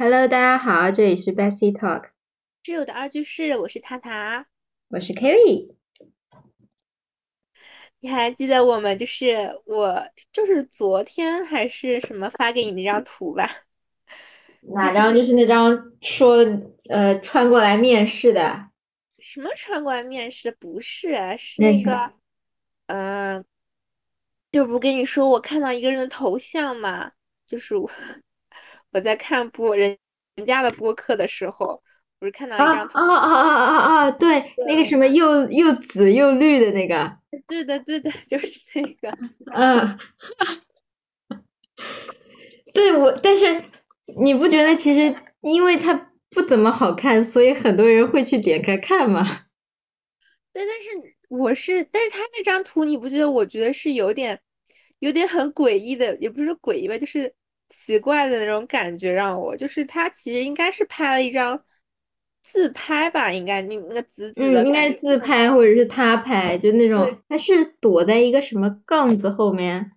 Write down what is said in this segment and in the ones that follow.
Hello，大家好，这里是 Bessie Talk，挚友的二居室，我是塔塔。我是 Kelly。你还记得我们就是我就是昨天还是什么发给你那张图吧？哪张？就是那张说呃穿过来面试的。什么穿过来面试？不是啊，是那个，嗯、就不跟你说我看到一个人的头像嘛，就是我我在看播人人家的播客的时候，我是看到一啊张图，啊啊啊啊啊！对，那个什么又又紫又绿的那个。对的对的，就是那个。嗯，对我，但是你不觉得其实因为它不怎么好看，所以很多人会去点开看吗？对，但是我是，但是他那张图你不觉得？我觉得是有点，有点很诡异的，也不是诡异吧，就是奇怪的那种感觉，让我就是他其实应该是拍了一张自拍吧，应该你那个紫紫的嗯，应该是自拍或者是他拍，就那种对他是躲在一个什么杠子后面。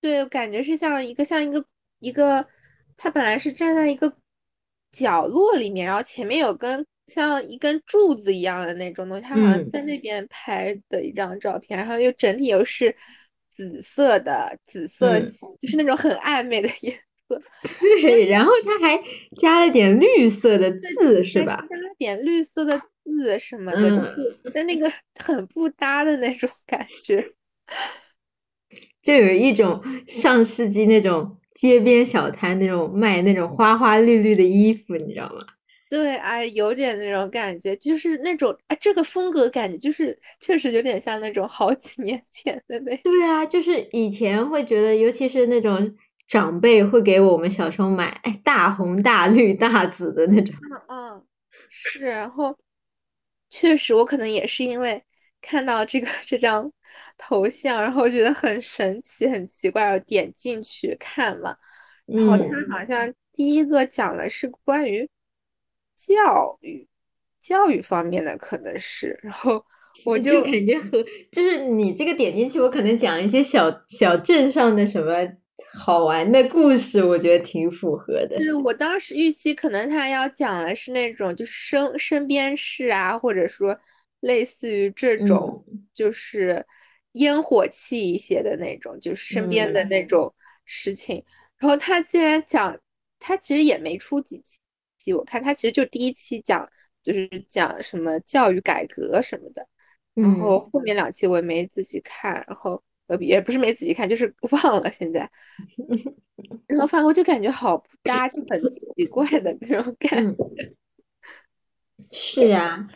对，感觉是像一个像一个一个，他本来是站在一个角落里面，然后前面有根像一根柱子一样的那种东西，他好像嗯在那边拍的一张照片，然后又整体又是紫色的，紫色嗯系就是那种很暧昧的颜色，对，然后他还加了点绿色的字，是吧？加了点绿色的字什么的，嗯但那个很不搭的那种感觉。就有一种上世纪那种街边小摊那种卖那种花花绿绿的衣服，你知道吗？对，哎，有点那种感觉，就是那种哎，这个风格感觉就是确实有点像那种好几年前的那。对啊，就是以前会觉得，尤其是那种长辈会给我们小时候买，哎，大红大绿大紫的那种。嗯，是，然后确实我可能也是因为看到这个这张头像，然后觉得很神奇、很奇怪，我点进去看了，然后他嗯，好像第一个讲的是关于教育、教育方面的，可能是，然后 我就就感觉和就是你这个点进去，我可能讲一些小小镇上的什么好玩的故事，我觉得挺符合的。对，我当时预期可能他要讲的是那种就是身身边事啊，或者说类似于这种嗯就是烟火气一些的那种，就是身边的嗯那种事情。然后他竟然讲，他其实也没出几期，我看他其实就第一期讲就是讲什么教育改革什么的，然后嗯，后面两期我也没仔细看，然后呃也不是没仔细看，就是 忘了现在。然后反正我就感觉好不搭，就很奇怪的那种感嗯觉。是呀，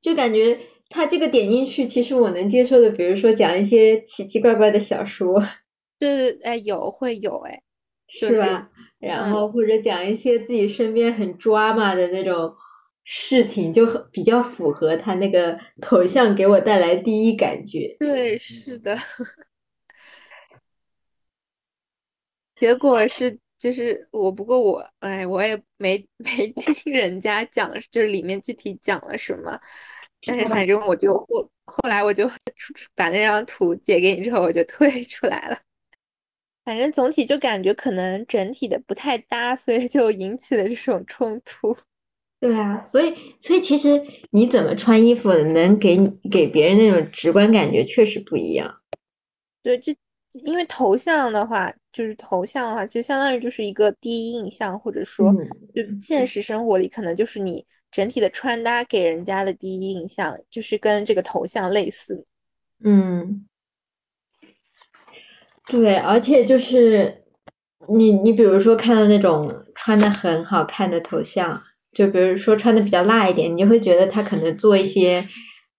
就感觉他这个点进去，其实我能接受的，比如说讲一些奇奇怪怪的小说，对对，哎，有会有哎，就是是吧？然嗯，后或者讲一些自己身边很 drama 的那种事情，就很比较符合他那个头像给我带来第一感觉。对，是的。结果是就是我，不过我哎，我也没没听人家讲，就是里面具体讲了什么。但是反正我就后后来我就 把那张图截给你之后，我就退出来了。反正总体就感觉可能整体的不太搭，所以就引起了这种冲突。对啊，所以所以其实你怎么穿衣服能给给别人那种直观感觉确实不一样。对，这因为头像的话，就是头像的话，其实相当于就是一个第一印象，或者说，嗯就现实生活里可能就是你整体的穿搭给人家的第一印象，就是跟这个头像类似。嗯，对，而且就是你你比如说看到那种穿的很好看的头像，就比如说穿的比较辣一点，你就会觉得他可能做一些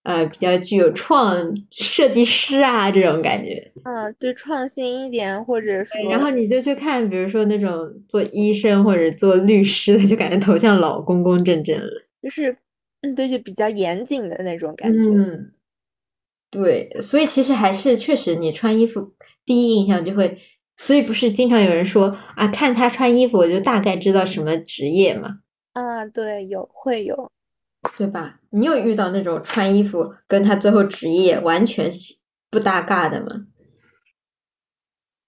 呃比较具有创设计师啊这种感觉。嗯，对，创新一点，或者说然后，你就去看，比如说那种做医生或者做律师的，就感觉头像老公公正正了。就是，嗯，对，就比较严谨的那种感觉。嗯，对，所以其实还是确实，你穿衣服第一印象就会，所以不是经常有人说啊，看他穿衣服我就大概知道什么职业嘛，啊，对，有会有。对吧？你有遇到那种穿衣服跟他最后职业完全不搭嘎的吗？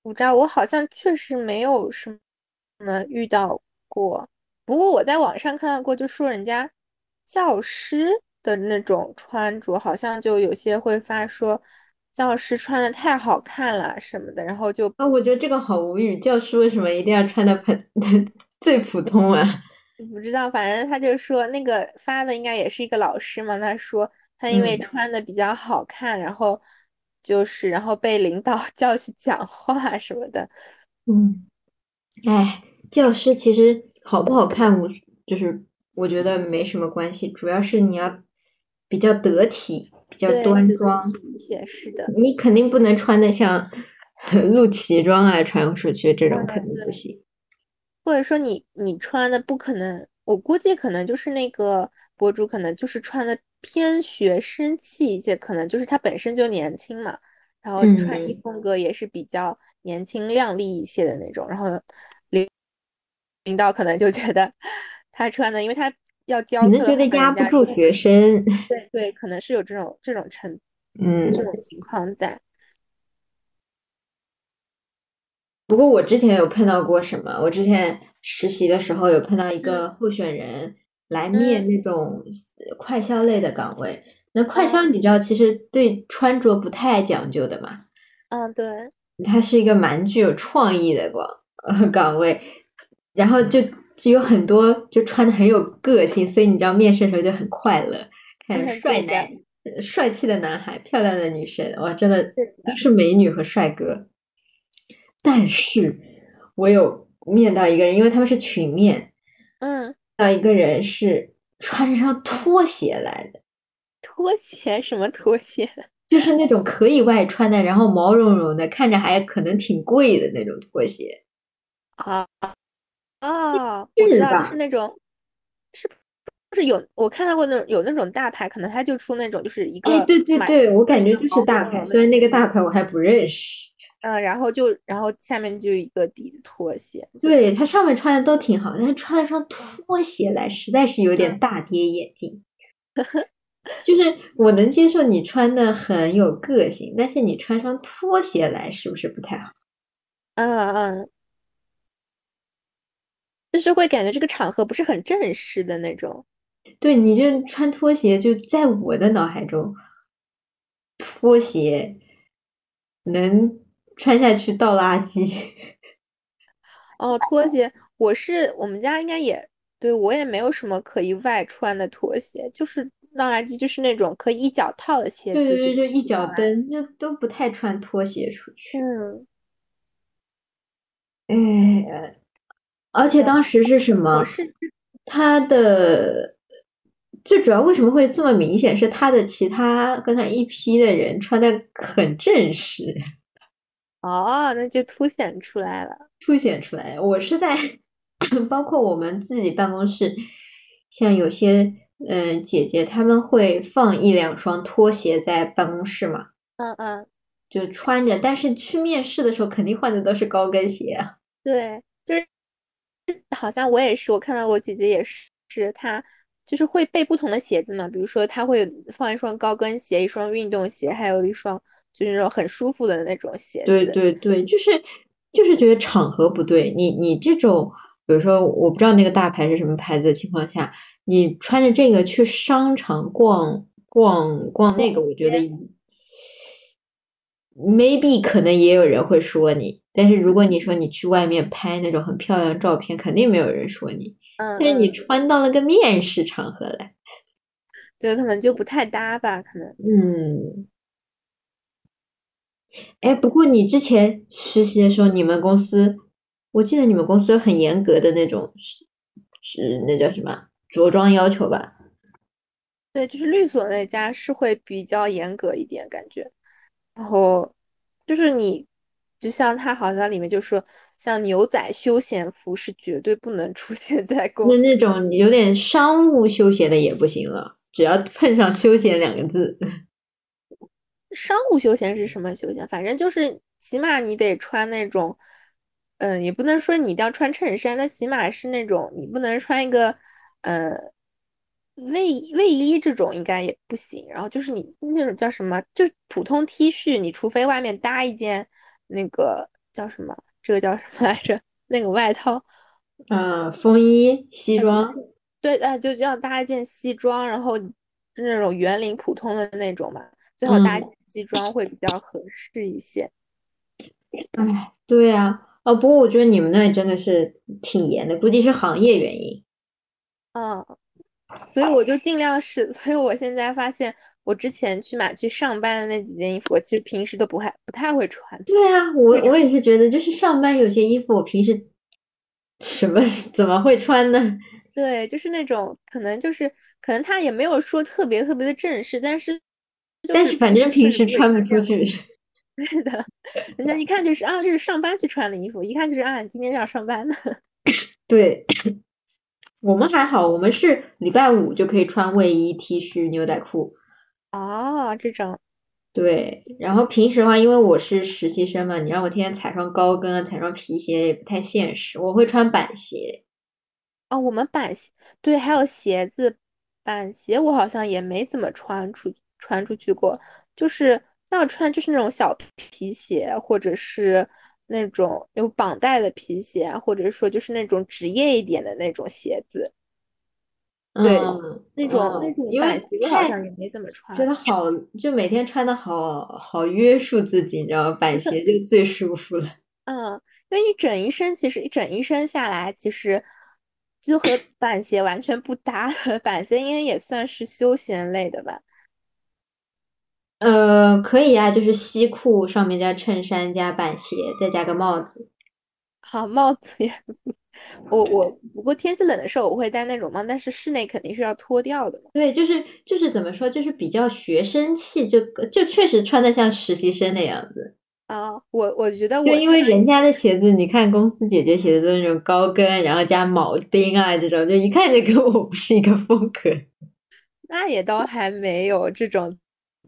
我知道，我好像确实没有什么遇到过。不过我在网上看到过，就说人家教师的那种穿着，好像就有些会发说教师穿的太好看了什么的，然后就啊，我觉得这个好无语，教师为什么一定要穿的很 最普通啊？不知道，反正他就说那个发的应该也是一个老师嘛，他说他因为嗯穿的比较好看，然后就是然后被领导 叫去讲话什么的。嗯，哎，教师其实好不好看，我就是我觉得没什么关系，主要是你要比较得体，比较端庄。体一些，是的。你肯定不能穿的像 露脐装啊穿出去，这种嗯，肯定不。行。或者说你你穿的不可能，我估计可能就是那个博主可能就是穿的偏学生气一些，可能就是他本身就年轻嘛，然后穿衣嗯，风格也是比较年轻靓丽一些的那种，然后领领导可能就觉得他穿的，因为他要教可能觉得压不住学生。对对，可能是有这种这种程嗯，这种情况在。不过我之前有碰到过什么？我之前实习的时候有碰到一嗯个候选人来面嗯那种呃快销类的岗位。那快销嗯你知道，其实对穿着不太讲究的嘛，嗯，对，它是一个蛮具有创意的岗呃岗位，然后就就有很多就穿的很有个性，所以你知道面试的时候就很快乐，看帅男、呃帅气的男孩、漂亮的女生，哇，真的，都是美女和帅哥。但是我有面到一个人，因为他们是群面，嗯，到一个人是穿着双拖鞋来的，拖鞋？什么拖鞋？就是那种可以外穿的，然后毛茸茸的，看着还可能挺贵的那种拖鞋，啊啊，我知道，就是吧？那种，是不是有我看到过那有那种大牌，可能他就出那种就是一哎，个对对买对，我感觉就是毛大牌，虽然那个大牌我还不认识。嗯，然后就然后下面就一个底的拖鞋，对，他上面穿的都挺好，但是穿了双拖鞋来，实在是有点嗯大跌眼镜。就是我能接受你穿的很有个性，但是你穿双拖鞋来，是不是不太好？嗯嗯，就是会感觉这个场合不是很正式的那种。对，你这穿拖鞋，就在我的脑海中，拖鞋能穿下去倒垃圾。哦，拖鞋，我是我们家应该也对我也没有什么可以外穿的拖鞋，就是倒垃圾，就是那种可以一脚套的鞋子，对对对，就就一脚。蹬，就都不太穿拖鞋出去。嗯，哎，而且，当时是什么？是他的最主要为什么会这么明显？是他的其他跟他一批的人穿的很正式，哦，那就凸显出来了。凸显出来。我是在包括我们自己办公室，像有些嗯、呃姐姐，她们会放一两双拖鞋在办公室嘛，嗯嗯，就穿着，但是去面试的时候肯定换的都是高跟鞋啊。对，就是好像我也是，我看到我姐姐也是，是她就是会备不同的鞋子嘛，比如说她会放一双高跟鞋，一双运动鞋，还有一双就是那种很舒服的那种鞋对。对对，就是就是觉得场合不对，你你这种，比如说我不知道那个大牌是什么牌子的情况下，你穿着这个去商场逛逛逛那个，我觉得 maybe 可能也有人会说你，但是如果你说你去外面拍那种很漂亮的照片，肯定没有人说你，嗯但是你嗯，穿到了个面试场合来，对，可能就不太搭吧，可能。嗯。哎，不过你之前实习的时候，你们公司，我记得你们公司有很严格的那种是是那叫什么着装要求吧？对，就是律所那家是会比较严格一点感觉，然后就是你，就像他好像里面就说，像牛仔休闲服是绝对不能出现在公那那。种有点商务休闲的也不行了，只要碰上休闲两个字，商务休闲是什么休闲？反正就是起码你得穿那种，嗯，也不能说你一定要穿衬衫，但起码是那种你不能穿一个，呃，卫卫衣这种应该也不行。然后就是你那种叫什么，就普通 T 恤，你除非外面搭一件那个叫什么，这个叫什么来着？那个外套，嗯，风衣、西装，对，啊，就要搭一件西装，然后是那种圆领普通的那种嘛，最好搭嗯，西装会比较合适一些。哎，对呀，哦，不过我觉得你们那真的是挺严的，估计是行业原因。嗯，所以我就尽量是，所以我现在发现，我之前去买去上班的那几件衣服，我其实平时都不太不太会穿。对啊，我我也是觉得，就是上班有些衣服我平时 什么怎么会穿呢？对，就是那种可能就是可能他也没有说特别特别的正式，但是就但是反正平时穿不出。去。对的，人家一看就是啊，这是上班去穿的衣服，一看就是啊，今天要上班的。对，我们还好，我们是礼拜五就可以穿卫衣、T 恤、牛仔裤。哦，这种对，然后平时的话，因为我是实习生嘛，你让我天天踩双高跟啊，踩双皮鞋也不太现实。我会穿板鞋。哦，我们板鞋对，还有鞋子，板鞋我好像也没怎么穿出穿出去过，就是要穿就是那种小皮鞋，或者是那种有绑带的皮鞋，或者说就是那种职业一点的那种鞋子。对，嗯那种那种板鞋我好像也没怎么穿。觉得好，就每天穿的好好约束自己，你知道吗？板鞋就最舒服了。嗯，因为你整一身其实一整一身下来，其实就和板鞋完全不搭的。板鞋应该也算是休闲类的吧。呃，可以啊，就是西裤上面加衬衫加板鞋，再加个帽子。好，帽子也，我我不过天气冷的时候我会戴那种帽，但是室内肯定是要脱掉的嘛。对，就是就是怎么说，就是比较学生气，就就确实穿的像实习生那样子。啊，我我觉得就我在因为人家的鞋子，你看公司姐姐鞋子都是那种高跟，然后加铆钉啊这种，就一看就跟我不是一个风格。那也倒还没有这种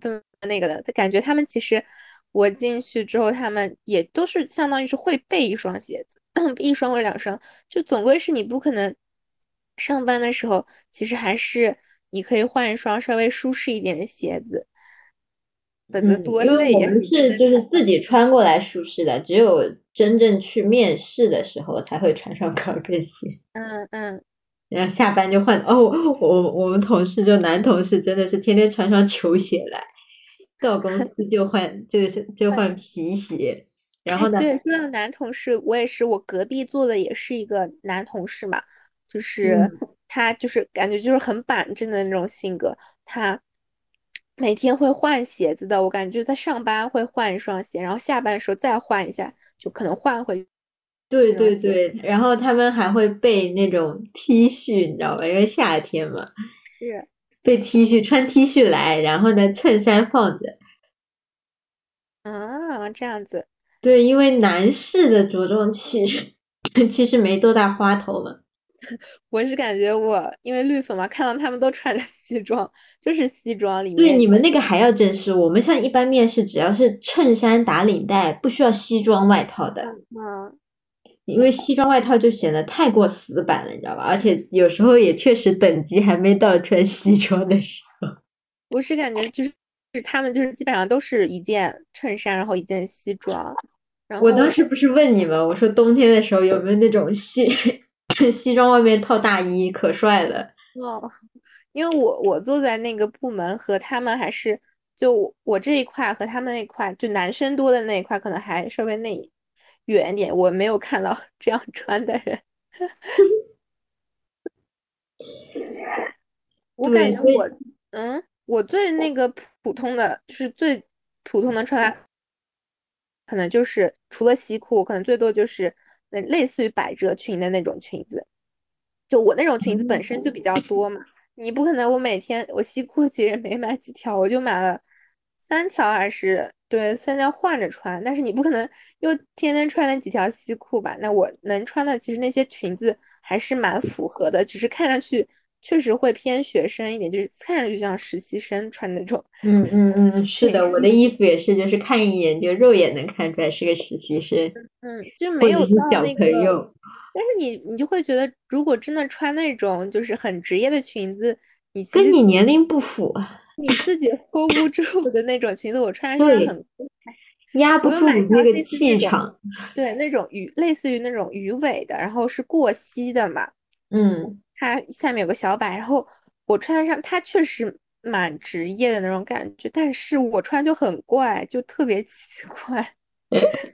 这么那个的，感觉他们其实我进去之后，他们也都是相当于是会备一双鞋子，一双或者两双，就总归是你不可能上班的时候，其实还是你可以换一双稍微舒适一点的鞋子，否则嗯，多因为我累呀！你真们是。就是自己穿过来舒适的，只有真正去面试的时候才会穿上高跟鞋。嗯嗯，然后下班就换哦，我我们同事就男同事真的是天天穿双球鞋来，到公司 就换就是就换皮鞋，然哎，后呢，对，说到男同事，我也是，我隔壁坐的也是一个男同事嘛，就是嗯，他就是感觉就是很板正的那种性格，他每天会换鞋子的，我感觉他上班会换一双鞋，然后下班的时候再换一下，就可能换回对。对对，然后他们还会备那种 T 恤，你知道吧？因为夏天嘛，是备 T 恤穿 T 恤来，然后呢衬衫放着。啊，这样子。对，因为男士的着装其实 其实没多大花头嘛。我是感觉我因为绿粉嘛，看到他们都穿着西装，就是西装里面对，你们那个还要正式，我们像一般面试，只要是衬衫打领带，不需要西装外套的，嗯，因为西装外套就显得太过死板了，你知道吧？而且有时候也确实等级还没到穿西装的时候。我是感觉就是是他们就是基本上都是一件衬衫，然后一件西装，然我当时不是问你们，我说冬天的时候有没有那种西 西装外面套大衣，可帅了。哦，因为我我坐在那个部门和他们还是就我我这一块和他们那一块，就男生多的那一块可能还稍微那远点，我没有看到 这样穿的人。我感，觉我嗯，我最那个普普通的就是最普通的穿法，可能就是除了西裤，可能最多就是那类似于百褶裙的那种裙子。就我那种裙子本身就比较多嘛，你不可能我每天我西裤其实没买几条，我就买了三条还是对三条换着穿，但是你不可能又天天穿那几条西裤吧？那我能穿的其实那些裙子还是蛮符合的，只是看上去确实会偏学生一点，就是看上去像实习生穿那种嗯嗯嗯，是的，我的，衣服也是，就是看一眼就肉眼能看出来是个实习生嗯，就没有到小那个。朋友。但是你你就会觉得，如果真的穿那种就是很职业的裙子，你跟你年龄不符啊。你自己 hold 不住的那种裙子，我穿上，很压不住我又买一条那个气场。对，那种鱼类似于那种鱼尾的，然后是过膝的嘛，嗯，它下面有个小摆，然后我穿上它确实蛮职业的那种感觉，但是我穿就很怪，就特别奇怪。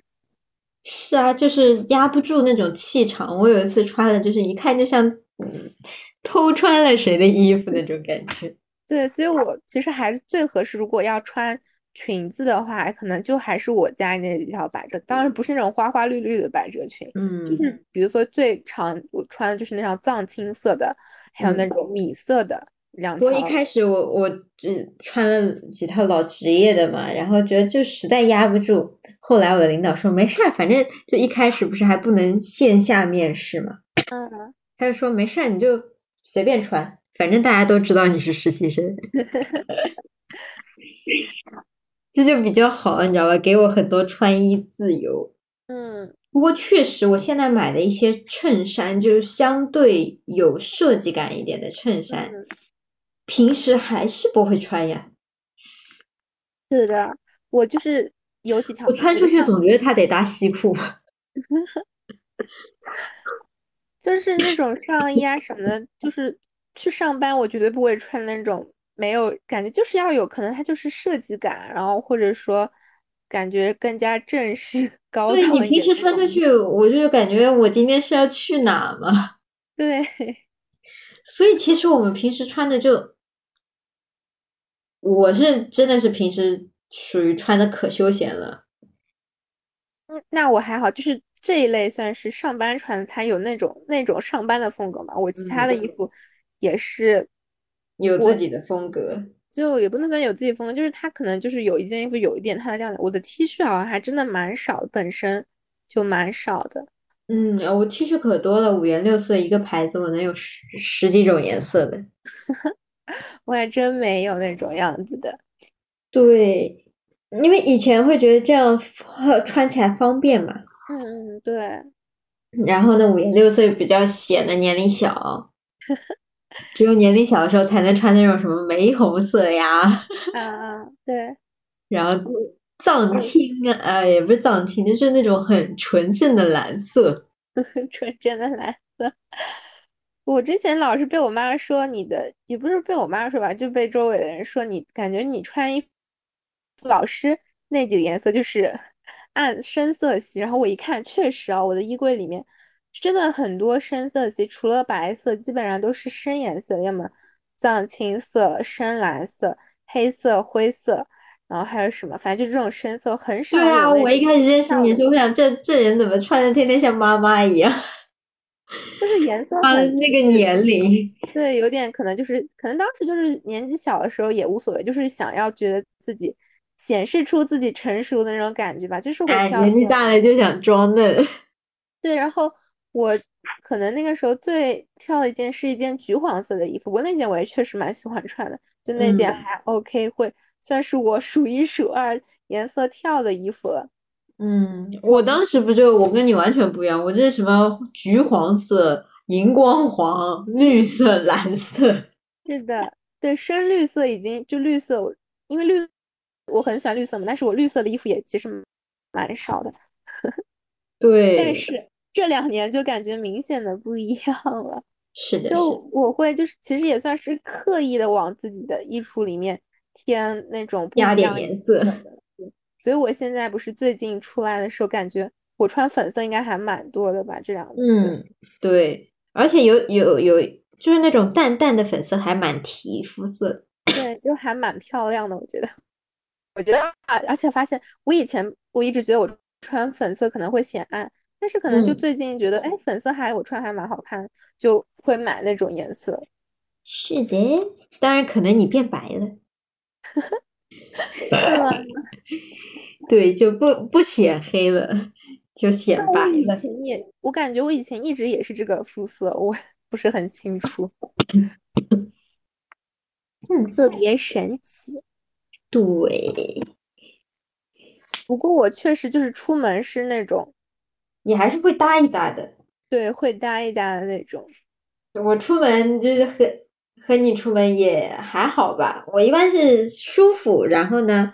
是啊，就是压不住那种气场。我有一次穿的，就是一看就像嗯偷穿了谁的衣服那种感觉。对，所以我其实还是最合适，如果要穿裙子的话，可能就还是我家那几条百褶，当然不是那种花花绿绿的百褶裙，嗯，就是比如说最常我穿的就是那条藏青色的，还有那嗯种米色的两不过一。开始我我只穿了几套老职业的嘛，然后觉得就实在压不住。后来我的领导说没事儿，反正就一开始不是还不能线下面试嘛，嗯，他就说没事儿，你就随便穿，反正大家都知道你是实习生，这就比较好，你知道吧？给我很多穿衣自由。嗯，不过确实，我现在买的一些衬衫，就是相对有设计感一点的衬衫，嗯平时还是不会穿呀。是的，我就是有几条我穿出去总觉得它得搭西裤。就是那种上衣啊什么的，就是去上班，我绝对不会穿那种没有感觉，就是要有可能它就是设计感，然后或者说感觉更加正式 高对你平档一点的那种时穿出去，我就感觉我今天是要去哪嘛。对，所以其实我们平时穿的就，我是真的是平时属于穿的可休闲了。嗯那我还好，就是这一类算是上班穿的，它有那种那种上班的风格嘛。我其他的衣服也是，有自己的风格。就也不能算有自己风格，就是他可能就是有一件衣服有一点他的亮点。我的 T 恤好像还真的蛮少，本身就蛮少的。嗯，呃我 T 恤可多了，五颜六色，一个牌子我能有十十几种颜色的。我还真没有那种样子的。对，因为以前会觉得这样呃 穿起来方便嘛，嗯嗯，对，然后呢五颜六色比较显得年龄小，只有年龄小的时候才能穿那种什么玫红色呀，啊啊，对，然后藏青啊，呃，也不是藏青，就是那种很纯正的蓝色。纯正的蓝色。我之前老是被我妈说你的，也不是被我妈说吧，就被周围的人说你感觉你穿衣服老是那几个颜色就是 暗深色系，然后我一看，确实啊，我的衣柜里面真的很多深色系，除了白色，基本上都是深颜色，要么藏青色、深蓝色、黑色、灰色，然后还有什么，反正就这种深色很少我一开始认识你的时候，我想这这人怎么穿的天天像妈妈一样，就是颜色 妈的那个年龄。对，有点可能就是，可能当时就是年纪小的时候也无所谓，就是想要觉得自己显示出自己成熟的那种感觉吧，就是会哎，年纪大了就想装嫩。对，然后我可能那个时候最挑的一件是一件橘黄色的衣服，不过那件我也确实蛮喜欢穿的，就那件嗯还 OK，会算是我数一数二颜色跳的衣服了。嗯，我当时不就我跟你完全不一样，我这是什么橘黄色、荧光黄、绿色、蓝色。是的，对，深绿色已经就绿色，我因为绿我很喜欢绿色嘛，但是我绿色的衣服也其实蛮少的。对，但是这两年就感觉明显的不一样了，是的，是就，我会就是其实也算是刻意的往自己的衣橱里面添那种不加点颜色。的，所以我现在不是最近出来的时候，感觉我穿粉色应该还蛮多的吧，这两次。嗯，对，而且有有有，就是那种淡淡的粉色，还蛮提肤色。对，就还蛮漂亮的，我觉得。我觉得啊，而且发现我以前我一直觉得我穿粉色可能会显暗，但是可能就嗯最近觉得，哎，粉色还我穿还蛮好看，就会买那种颜色。是的，当然可能你变白了。是吗？对，就不不显黑了，就显白我以了。前也，我感觉我以前一直也是这个肤色，我不是很清楚，嗯，特别神奇。对，不过我确实就是出门是那种，你还是会搭一搭的。对，会搭一搭的那种。我出门就是和和你出门也还好吧，我一般是舒服，然后呢，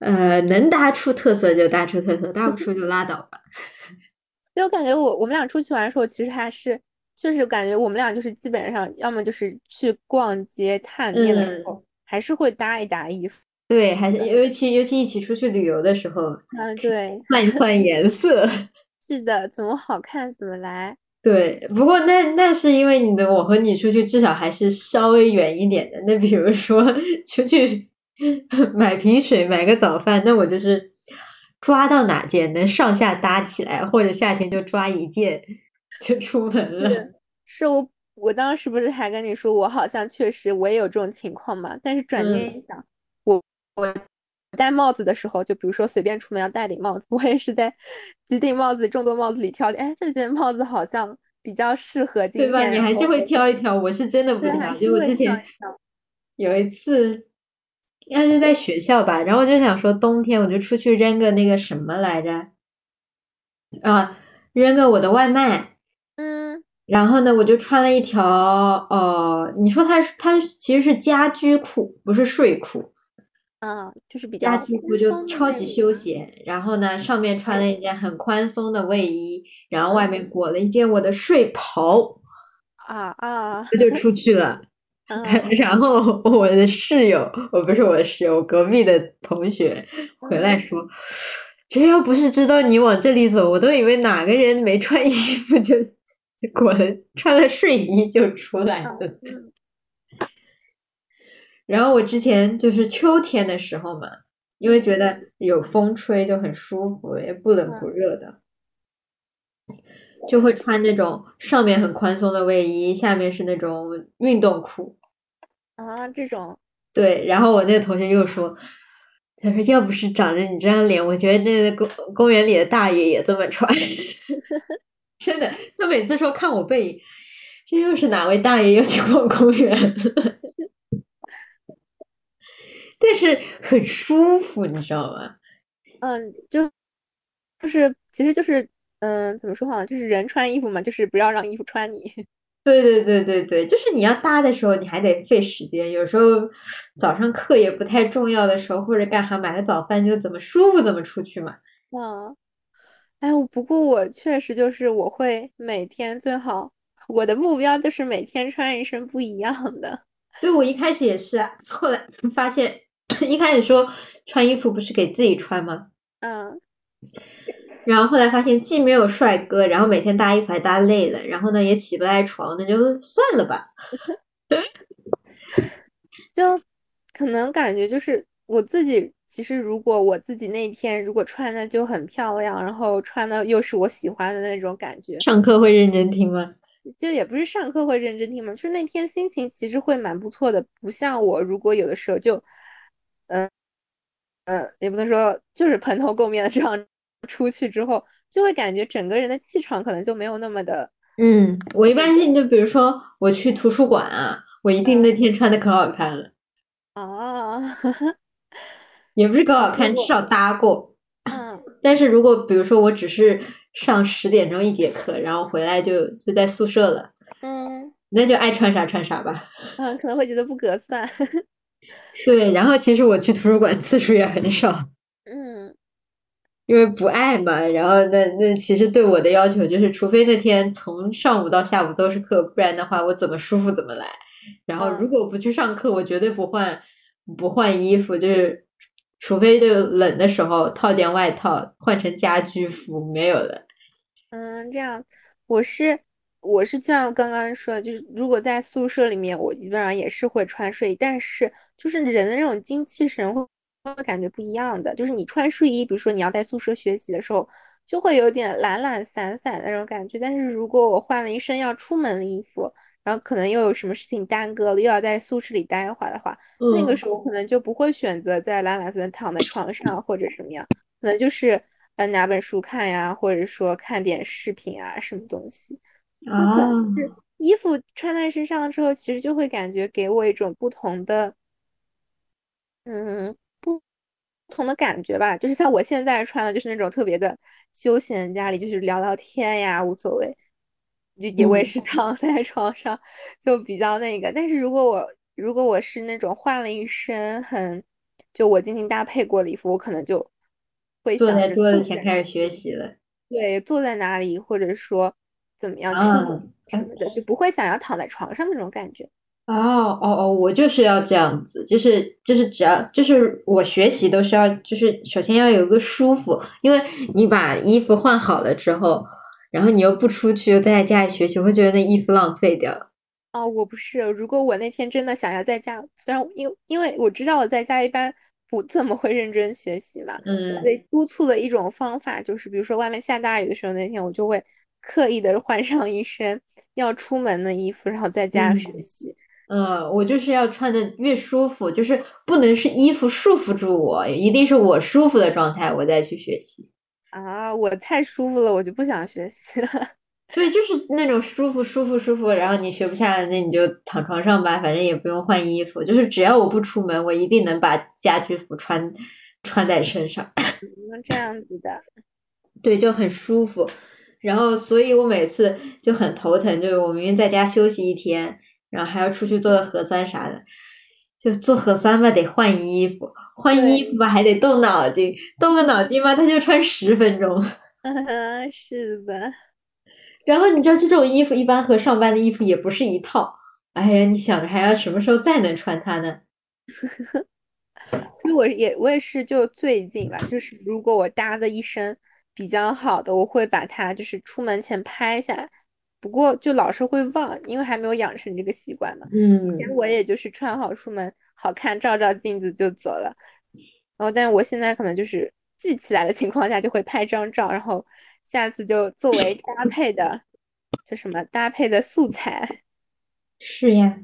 呃，能搭出特色就搭出特色，搭不出就拉倒吧。就我感觉我我们俩出去玩的时候，其实还是就是感觉我们俩就是基本上要么就是去逛街探店的时候，还是会搭一搭衣服。对，还是尤其尤其一起出去旅游的时候，嗯，对，换一换颜色。是的，怎么好看怎么来。对，不过那那是因为你的，我和你出去至少还是稍微远一点的。那比如说出去买瓶水、买个早饭，那我就是抓到哪件能上下搭起来，或者夏天就抓一件就出门了。是我我当时不是还跟你说，我好像确实我也有这种情况嘛。但是转念一想，我我。戴帽子的时候，就比如说随便出门要戴顶帽子，我也是在几顶帽子众多帽子里挑。哎，这件帽子好像比较适合今天。对吧？你还是会挑一挑。我是真的不挑，就我之前有一次，应该是在学校吧，然后我就想说冬天我就出去扔个那个什么来着啊，扔个我的外卖。嗯。然后呢，我就穿了一条呃，你说它它其实是家居裤，不是睡裤。嗯，就是比较家居服就超级休闲，然后呢，上面穿了一件很宽松的卫衣，然后外面裹了一件我的睡袍，啊啊，就出 去了。然后我的室友，我不是我的室友，隔壁的同学回来说，这要不是知道你往这里走，我都以为哪个人没穿衣服就 就裹了穿了睡衣就出来了。然后我之前就是秋天的时候嘛，因为觉得有风吹就很舒服，也不冷不热的，就会穿那种上面很宽松的卫衣，下面是那种运动裤。啊，这种。对，然后我那个同学又说，他说要不是长着你这张脸，我觉得那个公公园里的大爷也这么穿。真的，他每次说看我背影，这又是哪位大爷又去逛公园了？但是很舒服，你知道吗？嗯，就就是，其实就是，嗯，怎么说好？就是人穿衣服嘛，就是不要让衣服穿你。对对对对对，就是你要搭的时候，你还得费时间。有时候早上课也不太重要的时候，或者干哈买个早饭，就怎么舒服怎么出去嘛。嗯，哎，不过我确实就是我会每天最好，我的目标就是每天穿一身不一样的。对，我一开始也是，后来发现。一开始说穿衣服不是给自己穿吗？嗯，然后后来发现既没有帅哥，然后每天搭衣服还搭累了，然后呢也起不来床，那就算了吧。就可能感觉就是我自己，其实如果我自己那天如果穿的就很漂亮，然后穿的又是我喜欢的那种感觉，上课会认真听吗？就也不是上课会认真听嘛，就是那天心情其实会蛮不错的，不像我如果有的时候就。嗯嗯，也不能说就是蓬头垢面的这样出去之后，就会感觉整个人的气场可能就没有那么的。嗯，我一般性就比如说我去图书馆啊，我一定那天穿的可好看了。哦，也不是可好看，至少搭过。嗯。但是如果比如说我只是上十点钟一节课，然后回来就就在宿舍了，嗯，那就爱穿啥穿啥吧。嗯，可能会觉得不合算。对，然后其实我去图书馆次数也很少，嗯，因为不爱嘛。然后那那其实对我的要求就是，除非那天从上午到下午都是课，不然的话我怎么舒服怎么来。然后如果不去上课，我绝对不换不换衣服，就是除非就冷的时候套件外套换成家居服，没有的。嗯，这样我是。我是像刚刚说的，就是如果在宿舍里面，我基本上也是会穿睡衣，但是就是人的那种精气神会会感觉不一样的。就是你穿睡衣，比如说你要在宿舍学习的时候，就会有点懒懒散散的那种感觉。但是如果我换了一身要出门的衣服，然后可能又有什么事情耽搁了，又要在宿舍里待一会儿的话，那个时候可能就不会选择在懒懒散散躺在床上或者什么样，可能就是呃拿本书看呀，或者说看点视频啊，什么东西。啊，是衣服穿在身上之后，其实就会感觉给我一种不同的，嗯，不不同的感觉吧。就是像我现在穿的，就是那种特别的休闲，家里就是聊聊天呀，无所谓。就也我也是 躺在床上，就比较那个。但是如果我如果我是那种换了一身很就我精心搭配过的衣服，我可能就会坐在桌子前开始学习了。对坐在哪里，或者说怎么样出啊，门什么的，就不会想要躺在床上那种感觉。哦哦哦，我就是要这样子，就是就是只要就是我学习都是要就是首先要有一个舒服，因为你把衣服换好了之后，然后你又不出去，又待在家里学习，我会觉得那衣服浪费掉。哦，我不是，如果我那天真的想要在家，虽然因因为我知道我在家一般不怎么会认真学习嘛，我嗯被督促的一种方法就是，比如说外面下大雨的时候，那天我就会刻意的换上一身要出门的衣服，然后在家学嗯习。嗯，我就是要穿的越舒服，就是不能是衣服束缚住我，一定是我舒服的状态，我再去学习。啊，我太舒服了，我就不想学习了。对，就是那种舒服、舒服、舒服，然后你学不下来，那你就躺床上吧，反正也不用换衣服。就是只要我不出门，我一定能把家居服穿穿在身上。嗯，这样子的，对，就很舒服。然后，所以我每次就很头疼，就是我明明在家休息一天，然后还要出去做个核酸啥的，就做核酸吧，得换衣服，换衣服吧还得动脑筋，动个脑筋吧，他就穿十分钟。是的，然后你知道这种衣服一般和上班的衣服也不是一套，哎呀，你想着还要什么时候再能穿它呢？所以我也我也是，就最近吧，就是如果我搭的一身比较好的，我会把它就是出门前拍下来。不过就老是会忘，因为还没有养成这个习惯嘛。嗯以前嗯，我也就是穿好出门，好看，照照镜子就走了。然后，但是我现在可能就是记起来的情况下，就会拍张照，然后下次就作为搭配的，就什么搭配的素材。是呀，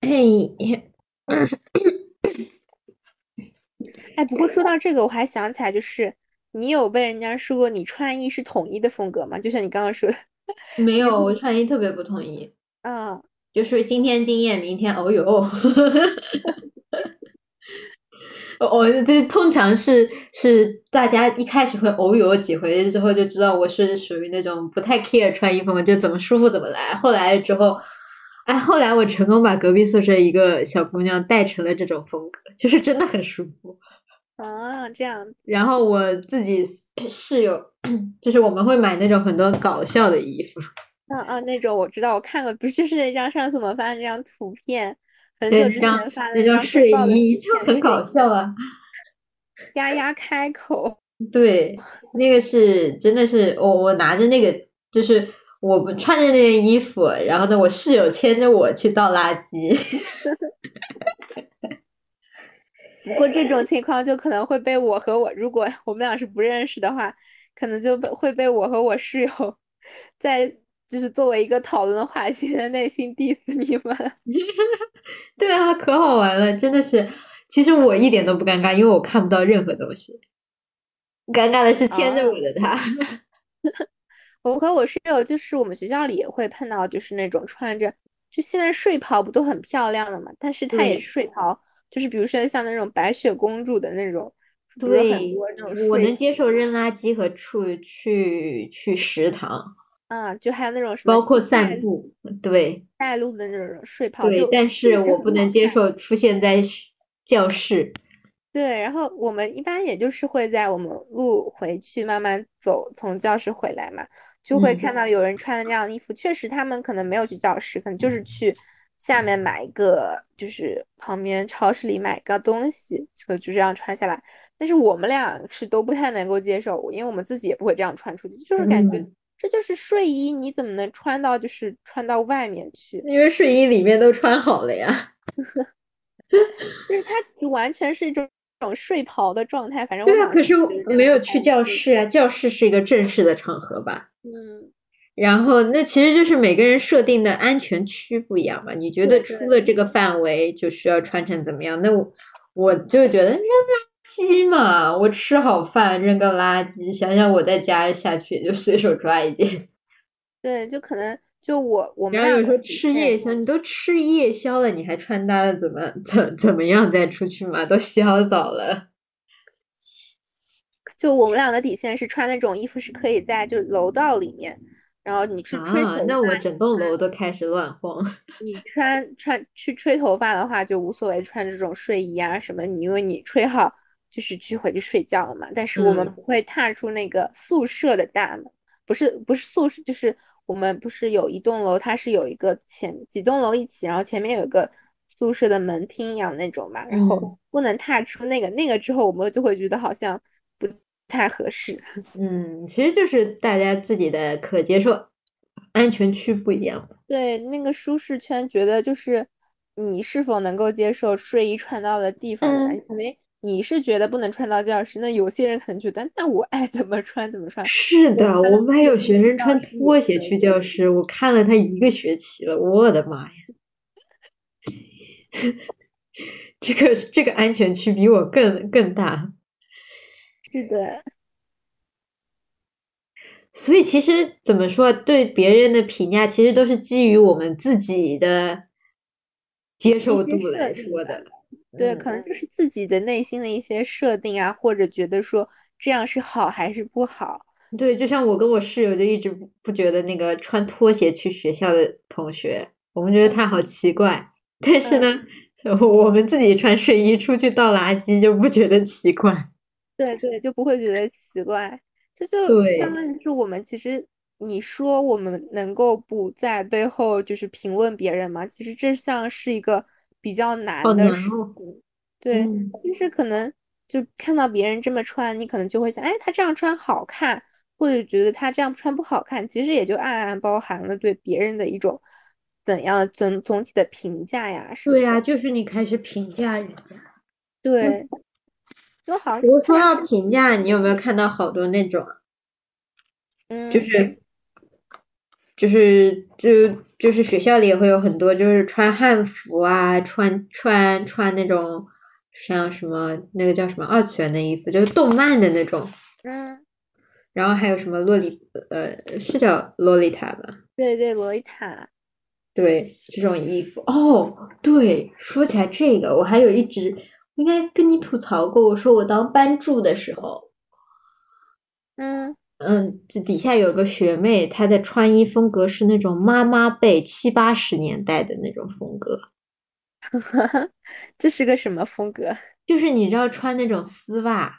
哎，哎，不过说到这个，我还想起来，就是你有被人家说过你穿衣是统一的风格吗？就像你刚刚说的，没有，我穿衣特别不统一，嗯，就是今天惊艳，明天哦哟。哦，这通常是是大家一开始会偶有几回，之后就知道我是属于那种不太 care 穿衣风格，就怎么舒服怎么来。后来之后，哎，后来我成功把隔壁宿舍一个小姑娘带成了这种风格，就是真的很舒服。啊，这样，然后我自己室友，就是我们会买那种很多搞笑的衣服，啊啊，那种我知道，我看过，不是就是那张上次我们发的那张图片，很，久之前发的那张张睡衣就很搞笑啊。丫丫开口，对，那个是真的是我我拿着那个，就是我们穿着那件衣服，然后呢，我室友牵着我去倒垃圾。不过这种情况就可能会被我和我，如果我们俩是不认识的话，可能就被会被我和我室友在就是作为一个讨论的话题，的内心 diss 你们。对啊，可好玩了，真的是。其实我一点都不尴尬，因为我看不到任何东西。尴尬的是牵着我的他。我和我室友就是我们学校里也会碰到，就是那种穿着，就现在睡袍不都很漂亮的嘛？但是他也是睡袍，就是比如说像那种白雪公主的那种，对多那种，我能接受扔垃圾和出去去食堂，啊，就还有那种什么包括散步。对带路的那种睡袍，但是我不能接受出现在教室。对，然后我们一般也就是会在我们路回去慢慢走，从教室回来嘛，就会嗯看到有人穿的那样的衣服。确实，他们可能没有去教室，可能就是去下面买一个，就是旁边超市里买个东西，这个就这样穿下来。但是我们俩是都不太能够接受，因为我们自己也不会这样穿出去，就是感觉嗯这就是睡衣，你怎么能穿到就是穿到外面去？因为睡衣里面都穿好了呀。就是它完全是一种睡袍的状态。反正我对啊，可是没有去教室啊，教室是一个正式的场合吧？嗯，然后那其实就是每个人设定的安全区不一样嘛。你觉得出了这个范围就需要穿成怎么样？那我我就觉得扔垃圾嘛，我吃好饭扔个垃圾，想想我在家下去也就随手抓一件。对，就可能就我我们然后有时候吃夜宵，你都吃夜宵了，你还穿搭的怎么怎怎么样再出去嘛？都洗好澡了。就我们俩的底线是穿那种衣服是可以在就是楼道里面然后你去吹头啊，发，那我整栋楼都开始乱晃。你穿穿去吹头发的话就无所谓，穿这种睡衣啊什么，你因为你吹好就是去回去睡觉了嘛。但是我们嗯不会踏出那个宿舍的大门，不是不是宿舍，就是我们不是有一栋楼，它是有一个前几栋楼一起，然后前面有一个宿舍的门厅一样那种嘛，然嗯后不能踏出那个，那个之后我们就会觉得好像不太合适。嗯，其实就是大家自己的可接受安全区不一样。对，那个舒适圈，觉得就是你是否能够接受睡衣穿到的地方可能你是觉得不能穿到教室，那有些人可能觉得，那我爱怎么穿怎么穿。是的，我我们还有学生穿拖鞋去教室，我看了他一个学期了，我的妈呀！这个这个安全区比我更更大，是的，所以其实怎么说，对别人的评价其实都是基于我们自己的接受度来说的。对，嗯可能就是自己的内心的一些设定啊，或者觉得说这样是好还是不好。对，就像我跟我室友就一直不不觉得那个穿拖鞋去学校的同学，我们觉得他好奇怪。但是呢，我们自己穿睡衣出去倒垃圾就不觉得奇怪。对对，就不会觉得奇怪。这就相当于是我们其实，你说我们能够不在背后就是评论别人吗？其实这像是一个比较难的事。对，嗯就是可能就看到别人这么穿，你可能就会想，哎，他这样穿好看，或者觉得他这样穿不好看，其实也就暗暗包含了对别人的一种怎样总总体的评价呀对呀、的。就是你开始评价人家。对，就好像不过说到评价，你有没有看到好多那种啊，嗯，就是就是就就是学校里也会有很多，就是穿汉服啊，穿穿穿那种像什么那个叫什么二次元的衣服，就是动漫的那种。嗯，然后还有什么洛丽，呃，是叫洛丽塔吧？对对，洛丽塔。对，这种衣服。哦，对，说起来这个，我还有一直应该跟你吐槽过，我说我当班助的时候，嗯，嗯，这底下有个学妹，她的穿衣风格是那种妈妈辈七八十年代的那种风格，这是个什么风格？就是你知道穿那种丝袜，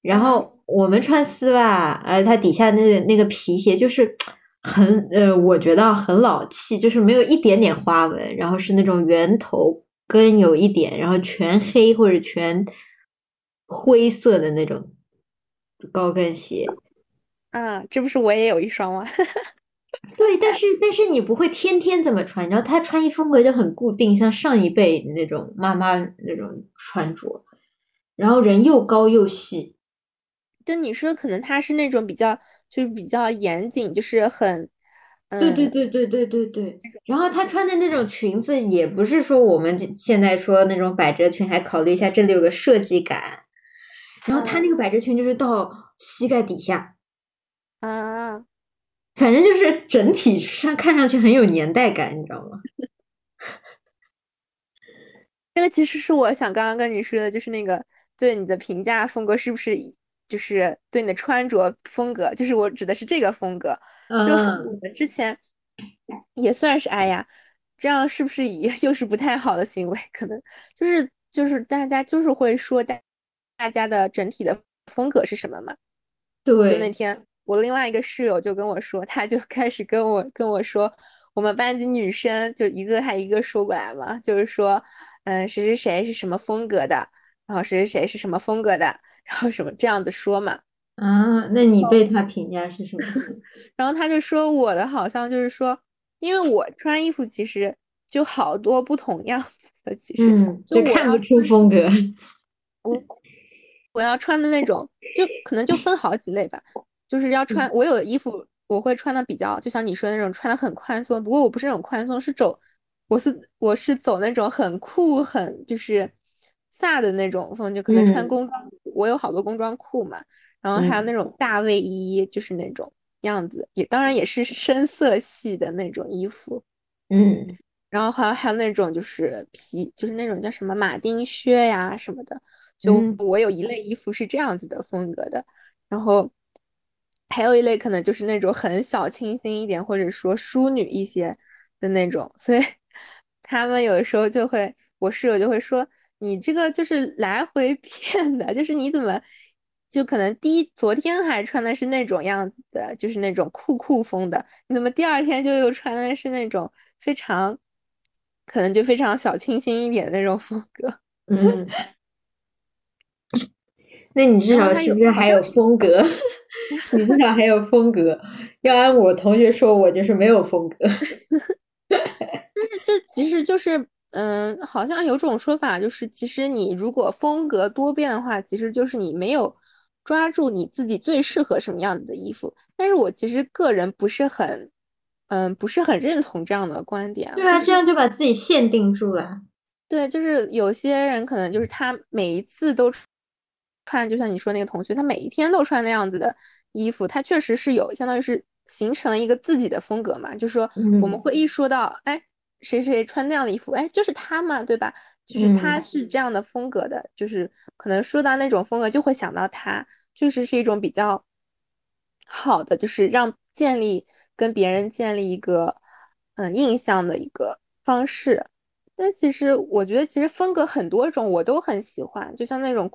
然后。我们穿丝袜，呃，它底下那个那个皮鞋就是很呃，我觉得很老气，就是没有一点点花纹，然后是那种圆头跟有一点，然后全黑或者全灰色的那种高跟鞋。啊，这不是我也有一双吗？对，但是但是你不会天天这么穿，然后她穿衣风格就很固定，像上一辈那种妈妈那种穿着，然后人又高又细，就你说，可能他是那种比较，就是比较严谨，就是很，对对嗯，对对对对对。然后她穿的那种裙子，也不是说我们现在说那种百褶裙，还考虑一下这里有个设计感。然后她那个百褶裙就是到膝盖底下，啊，反正就是整体上看上去很有年代感，你知道吗？这个其实是我想刚刚跟你说的，就是那个对你的评价风格是不是以，就是对你的穿着风格，就是我指的是这个风格，就很嗯我们之前也算是哎呀，这样是不是也 又是不太好的行为？可能就是就是大家就是会说大大家的整体的风格是什么嘛？对就那对，天，我另外一个室友就跟我说，他就开始跟我跟我说，我们班级女生就一个还一个说过来嘛，就是说，嗯，谁谁谁是什么风格的，然后谁谁谁是什么风格的，然后什么这样子说嘛。啊，那你被他评价是什么？然后他就说我的好像就是说，因为我穿衣服其实就好多不同样子的，其实嗯，就看不出风格。我我要穿的那种，就可能就分好几类吧。就是要穿，我有的衣服我会穿的比较，就像你说的那种穿的很宽松。不过我不是那种宽松，是走，我是我是走那种很酷、很就是飒的那种风，就可能穿嗯工装，我有好多工装裤嘛，然后还有嗯。那种大卫衣，就是那种样子，也当然也是深色系的那种衣服。嗯。然后还有还有那种就是皮，就是那种叫什么马丁靴呀什么的，就嗯。我有一类衣服是这样子的风格的，然后还有一类可能就是那种很小清新一点，或者说淑女一些的那种，所以 他们有的时候就会，我室友就会说，你这个就是来回 变的，就是你怎么就可能第一昨天还穿的是那种样子的，就是那种酷酷风的，你怎么第二天就又穿的是那种非常可能就非常小清新一点的那种风格？嗯，那你至少是不是还有风格？你至少还有风格。要按我同学说，我就是没有风格。但是，就其实就是，嗯，好像有种说法，就是其实你如果风格多变的话，其实就是你没有抓住你自己最适合什么样子的衣服。但是我其实个人不是很，嗯，不是很认同这样的观点。对啊，这样就把自己限定住了。对，就是有些人可能就是他每一次都。穿就像你说那个同学，他每一天都穿那样子的衣服，他确实是有相当于是形成了一个自己的风格嘛。就是说我们会一说到，哎，谁谁穿那样的衣服，哎，就是他嘛，对吧？就是他是这样的风格的，就是可能说到那种风格就会想到他，确实是一种比较好的，就是让建立跟别人建立一个嗯印象的一个方式。但其实我觉得，其实风格很多种，我都很喜欢，就像那种。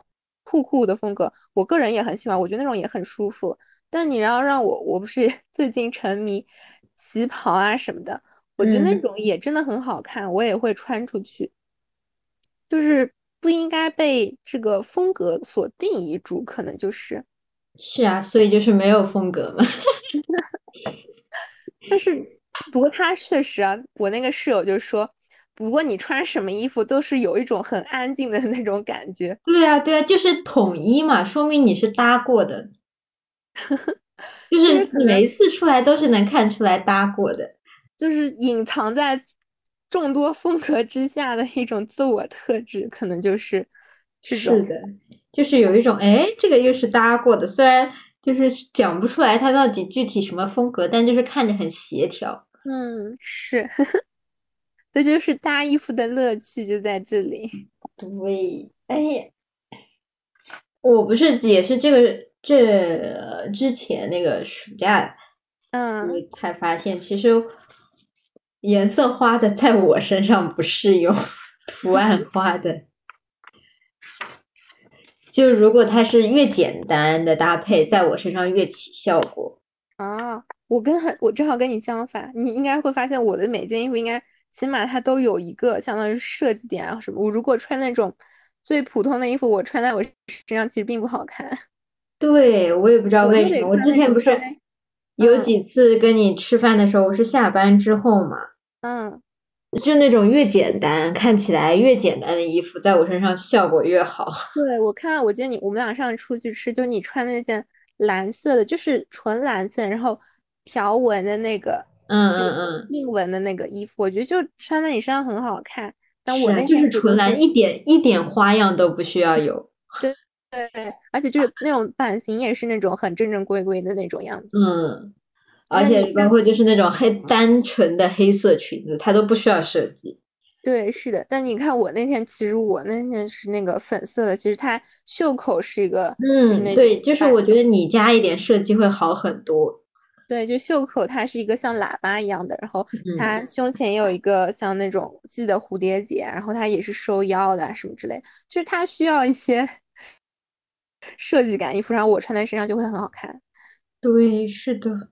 酷酷的风格，我个人也很喜欢，我觉得那种也很舒服。但你要让我，我不是 最近沉迷旗袍啊什么的，我觉得那种也真的很好看，我也会穿出去。就是不应该被这个风格所定义住，可能就是。是啊，所以就是没有风格嘛。但是，不过他确实啊，我那个室友就说。不过你穿什么衣服都是有一种很安静的那种感觉。对啊，对啊，就是统一嘛，说明你是搭过的。就是每一次出来都是能看出来搭过的，就是隐藏在众多风格之下的一种自我特质，可能就是这种。是的，就是有一种哎，这个又是搭过的，虽然就是讲不出来它到底具体什么风格，但就是看着很协调。嗯，是。这就是搭衣服的乐趣，就在这里。对，哎，我不是也是这个这之前那个暑假，嗯，才发现其实颜色花的在我身上不适用，图案花的，就如果它是越简单的搭配，在我身上越起效果。啊，我跟很我正好跟你相反，你应该会发现我的每件衣服应该。起码它都有一个相当于设计点啊什么。我如果穿那种最普通的衣服，我穿在我身上其实并不好看。对我也不知道为什么。我之前不是有几次跟你吃饭的时候，我是下班之后嘛。嗯。就那种越简单，看起来越简单的衣服，在我身上效果越好。对，我看我记得你我们俩上次出去吃，就你穿那件蓝色的，就是纯蓝色，然后条纹的那个。嗯嗯嗯，印纹的那个衣服，我觉得就穿在你身上很好看。但我那就是纯蓝，一点一点花样都不需要有。对对对，而且就是那种版型也是那种很正正规规的那种样子。嗯，而且包括就是那种黑单纯的黑色裙子，它都不需要设计。对，是的。但你看我那天，其实我那天是那个粉色的，其实它袖口是一个，嗯，对，就是我觉得你加一点设计会好很多。对，就袖口它是一个像喇叭一样的，然后它胸前也有一个像那种系的蝴蝶结，然后它也是收腰的什么之类，就是它需要一些设计感，衣服上我穿在身上就会很好看。对，是的，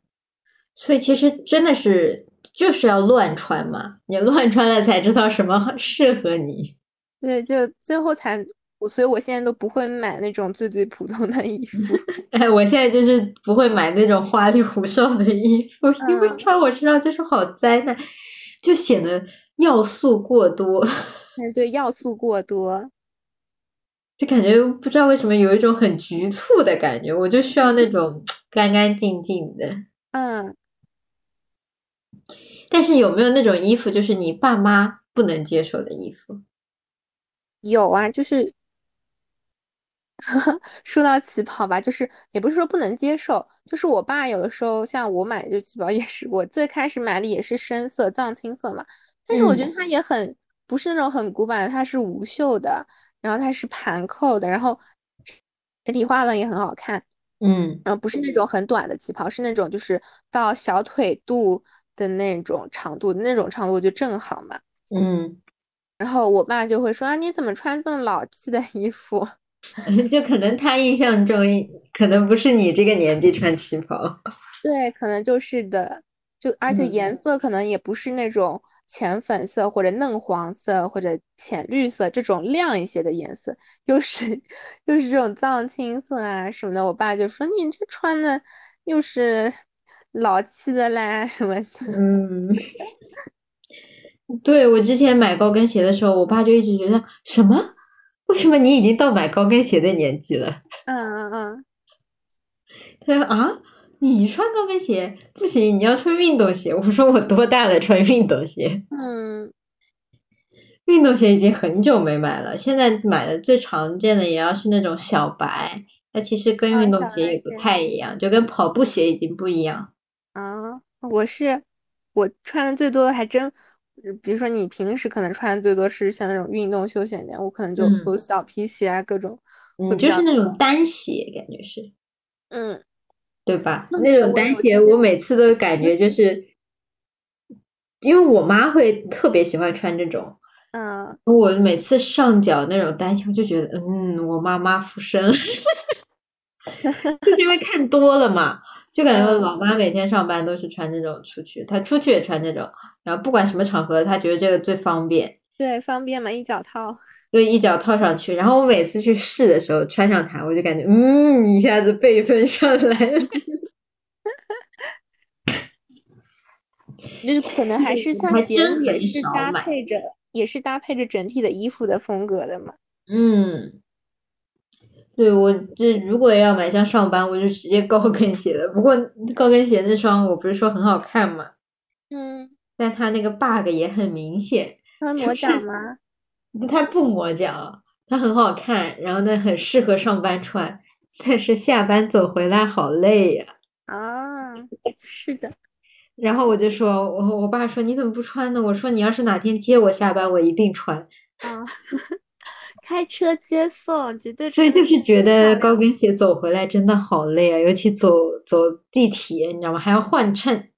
所以其实真的是就是要乱穿嘛，你乱穿了才知道什么适合你。对，就最后才。所以，我现在都不会买那种最最普通的衣服。哎，我现在就是不会买那种花里胡哨的衣服，因为穿我身上就是好灾难，就显得要素过多。哎，对，要素过多，就感觉不知道为什么有一种很局促的感觉，我就需要那种干干净净的。嗯。但是有没有那种衣服，就是你爸妈不能接受的衣服？有啊，就是。说到旗袍吧，就是也不是说不能接受，就是我爸有的时候像我买就旗袍也是，我最开始买的也是深色藏青色嘛，但是我觉得它也很不是那种很古板，它是无袖的，然后它是盘扣的，然后整体花纹也很好看，嗯然后，不是那种很短的旗袍，是那种就是到小腿肚的那种长度，那种长度就正好嘛。嗯，然后我爸就会说啊，你怎么穿这么老气的衣服？就可能他印象中可能不是你这个年纪穿旗袍。对，可能就是的，就而且颜嗯色可能也不是那种浅粉色或者嫩黄色或者浅绿色这种亮一些的颜色，又是又是这种藏青色啊什么的。我爸就说你这穿的又是老气的啦什么的。嗯，对，我之前买高跟鞋的时候，我爸就一直觉得什么？为什么你已经到买高跟鞋的年纪了？嗯嗯嗯，他说啊，你穿高跟鞋不行，你要穿运动鞋。我说我多大了穿运动鞋？嗯，运动鞋已经很久没买了，现在买的最常见的也要是那种小白，它其实跟啊运动鞋也不太一样，就跟跑步鞋已经不一样。啊，我是我穿的最多的还真，比如说你平时可能穿的最多是像那种运动休闲点，我可能就嗯有小皮鞋啊，各种就是那种单鞋，感觉是。嗯。对吧？那那种单鞋，我每次都感觉就是，因为我妈会特别喜欢穿这种，嗯，我每次上脚那种单鞋，我就觉得，嗯，我妈妈附身了，就是因为看多了嘛，就感觉老妈每天上班都是穿这种出去，她出去也穿这种，然后不管什么场合，她觉得这个最方便，对，方便嘛，一脚套。就一脚套上去。然后我每次去试的时候穿上它，我就感觉，嗯，一下子辈分上来了。就是可能还是像还鞋子也是搭配着，也是搭配着整体的衣服的风格的嘛。嗯，对，我这如果要买像上班，我就直接高跟鞋了。不过高跟鞋那双我不是说很好看嘛，嗯，但它那个 bug 也很明显，它会磨脚吗？它不磨脚，它很好看，然后呢很适合上班穿，但是下班走回来好累呀、啊，是的。然后我就说，我我爸说你怎么不穿呢？我说你要是哪天接我下班，我一定穿。啊，开车接送绝对所以就是觉得高跟鞋走回来真的好累啊，尤其走走地铁，你知道吗？还要换乘，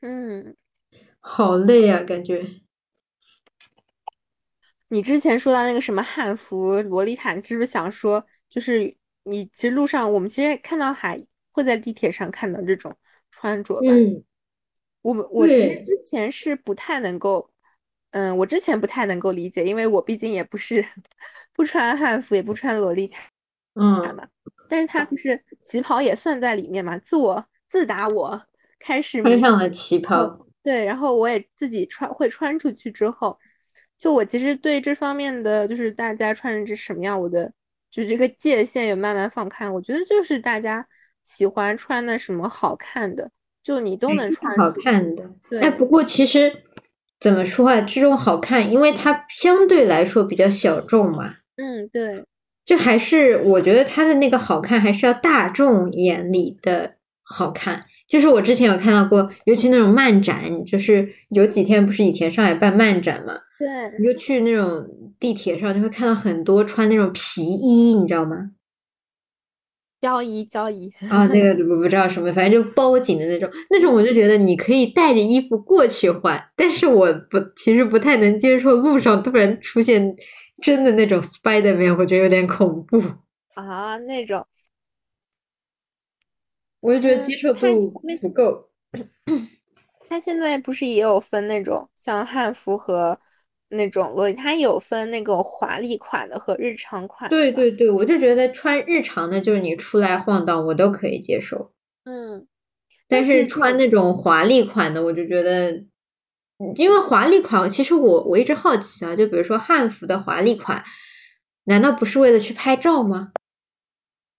嗯，好累啊，感觉。你之前说到那个什么汉服洛丽塔，你是不是想说，就是你其实路上我们其实也看到还会在地铁上看到这种穿着吧？嗯，我们我其实之前是不太能够，嗯，我之前不太能够理解，因为我毕竟也不是 不穿汉服，也不穿洛丽塔嗯。但是它不是旗袍也算在里面嘛？自我自打我开始穿上了旗旗袍，对，然后我也自己穿会穿出去之后，就我其实对这方面的就是大家穿成这什么样，我的就是这个界限有慢慢放开。我觉得就是大家喜欢穿的什么好看的，就你都能穿好。看的。对哎，不过其实怎么说啊，这种好看，因为它相对来说比较小众嘛，嗯，对，就还是我觉得它的那个好看还是要大众眼里的好看。就是我之前有看到过，尤其那种漫展，就是有几天不是以前上海办漫展嘛，对，你就去那种地铁上，就会看到很多穿那种皮衣，你知道吗？交衣交衣，啊，那个我不知道什么，反正就包紧的那种，那种我就觉得你可以带着衣服过去换，但是我不，其实不太能接受路上突然出现真的那种 Spiderman，我觉得有点恐怖，啊，那种，我就觉得嗯接受看度那不够。他现在不是也有分那种像汉服和那种洛丽，它有分那种华丽款的和日常款对对对，我就觉得穿日常的，就是你出来晃荡，我都可以接受。嗯，但是穿那种华丽款的，我就觉得，嗯因为华丽款，其实我我一直好奇啊，就比如说汉服的华丽款，难道不是为了去拍照吗？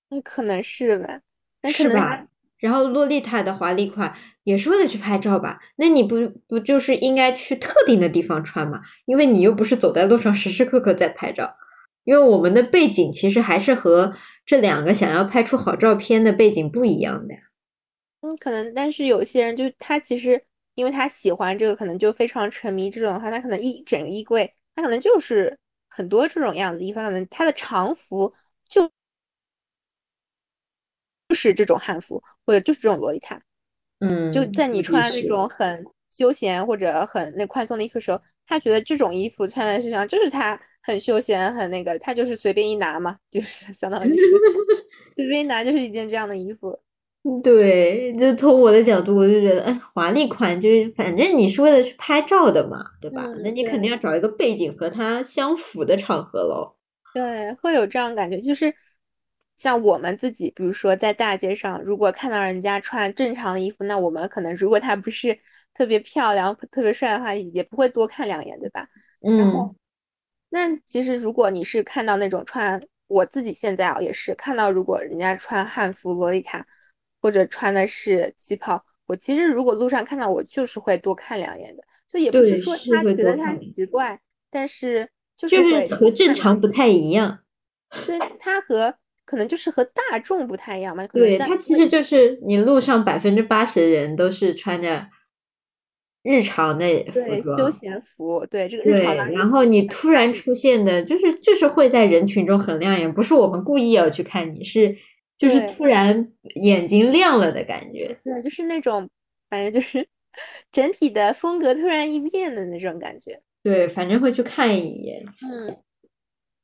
那可能是的吧，那可能是吧？然后洛丽塔的华丽款也是为了去拍照吧？那你不不就是应该去特定的地方穿吗？因为你又不是走在路上时时刻刻在拍照，因为我们的背景其实还是和这两个想要拍出好照片的背景不一样的呀。嗯，可能，但是有些人就他其实因为他喜欢这个，可能就非常沉迷这种的话，他可能一整个衣柜，他可能就是很多这种样子的衣服，可能他的常服就就是这种汉服，或者就是这种洛丽塔。嗯，就在你穿那种很休闲或者很那宽松的衣服的时候，他觉得这种衣服穿在身上就是他很休闲很那个，他就是随便一拿嘛，就是相当于是 随便一拿就是一件这样的衣服。对，就从我的角度，我就觉得，哎，华丽款就是反正你是为了去拍照的嘛，对吧？嗯那你肯定要找一个背景和它相符的场合喽。对，会有这样感觉，就是像我们自己，比如说在大街上，如果看到人家穿正常的衣服，那我们可能如果他不是特别漂亮、特别帅的话，也不会多看两眼，对吧？然后嗯，那其实如果你是看到那种穿，我自己现在啊也是看到，如果人家穿汉服洛丽塔，或者穿的是旗袍，我其实如果路上看到，我就是会多看两眼的，就也不是，说他觉得他奇怪，但是就是就是和正。常不太一样。对，他和可能就是和大众不太一样嘛，可能对，在它其实就是你路上百分之八十的人都是穿着日常的服对休。闲服，对这个日常对，当然然后你突然出现的，就是就是会在人群中很亮眼，不是我们故意要去看你，是就是突然眼睛亮了的感觉。对，就是那种反正就是 整体的风格突然一变的那种感觉。对，反正会去看一眼。嗯，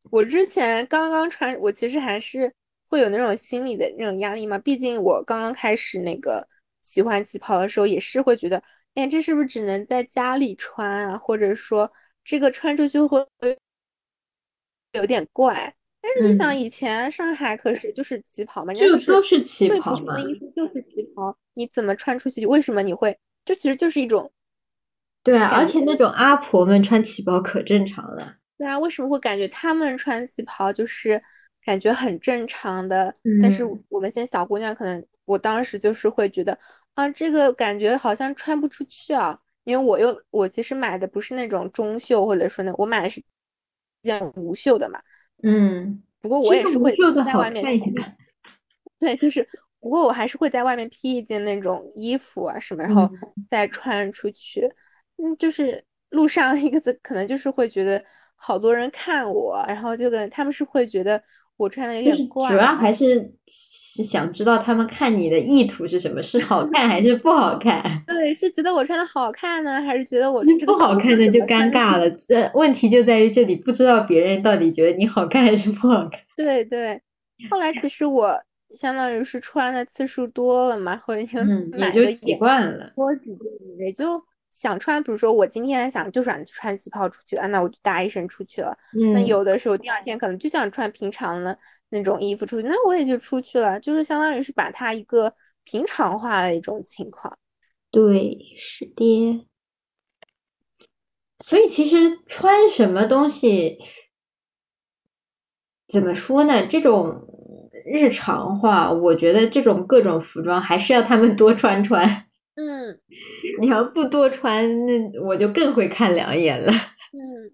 我之前刚刚穿，我其实还是会有那种心理的那种压力嘛，毕竟我刚刚开始那个喜欢旗袍的时候，也是会觉得，哎，这是不是只能在家里穿啊？或者说这个穿出去会有点怪。但是你想，嗯，以前上海可是就是旗袍嘛，人家就就是都是旗最袍嘛。普通的衣服就是旗袍，你怎么穿出去？为什么你会？这其实就是一种对啊，而。且那种阿婆们穿旗袍可正常了。对啊，为什么会感觉他们穿旗袍就是感觉很正常的？但是嗯，我们现在小姑娘可能，我当时就是会觉得啊，这个感觉好像穿不出去啊，因为我又我其实买的不是那种中袖，或者说呢我买的是件无袖的嘛。嗯，不过我也是会在外面披，对，就是不过我还是会在外面披一件那种衣服啊什么，然后嗯，再穿出去。嗯，就是路上 一个字，可能就是会觉得好多人看我，然后就跟他们是会觉得我穿的有点怪主要啊，还是是想知道他们看你的意图是什么，是好看还是不好看？对，是觉得我穿的好看呢，还是觉得我就是不好看的就？尴尬了。这 问题就在于这里，不知道别人到底觉得你好看还是不好看。对对，后来其实我相当于是穿的次数多了嘛，或者就嗯，也就习惯了。多几件，也就想穿。比如说我今天想就想穿旗袍出去啊，那我就搭一身出去了。那嗯，有的时候第二天可能就想穿平常的那种衣服出去，那我也就出去了，就是相当于是把它一个平常化的一种情况。对，是的。所以其实穿什么东西，怎么说呢？这种日常化，我觉得这种各种服装还是要他们多穿穿。嗯你要不多穿，那我就更会看两眼了。嗯，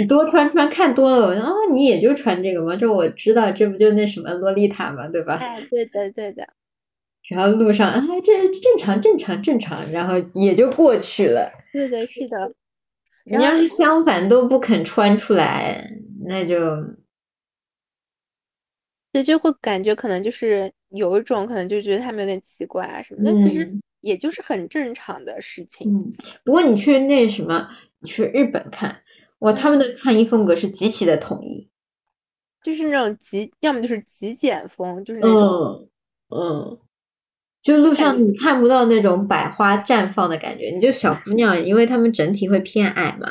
你多穿穿看多了，我说啊，你也就穿这个吗？这我知道，这不就那什么洛丽塔嘛？对吧？哎，对的对的，然后路上啊，这正常正常正常，然后也就过去了。对的是的。你要是相反都不肯穿出来，那就对，就会感觉可能就是有一种可能就觉得他们有点奇怪啊什么的，但其实嗯也就是很正常的事情。嗯。不过你去那什么，你去日本看，哇，他们嗯，的穿衣风格是极其的统一。就是那种极，要么就是极简风，就是那种嗯嗯，就路，上你看不到那种百花绽放的感觉，你就小姑娘，因为她们整体会偏矮嘛，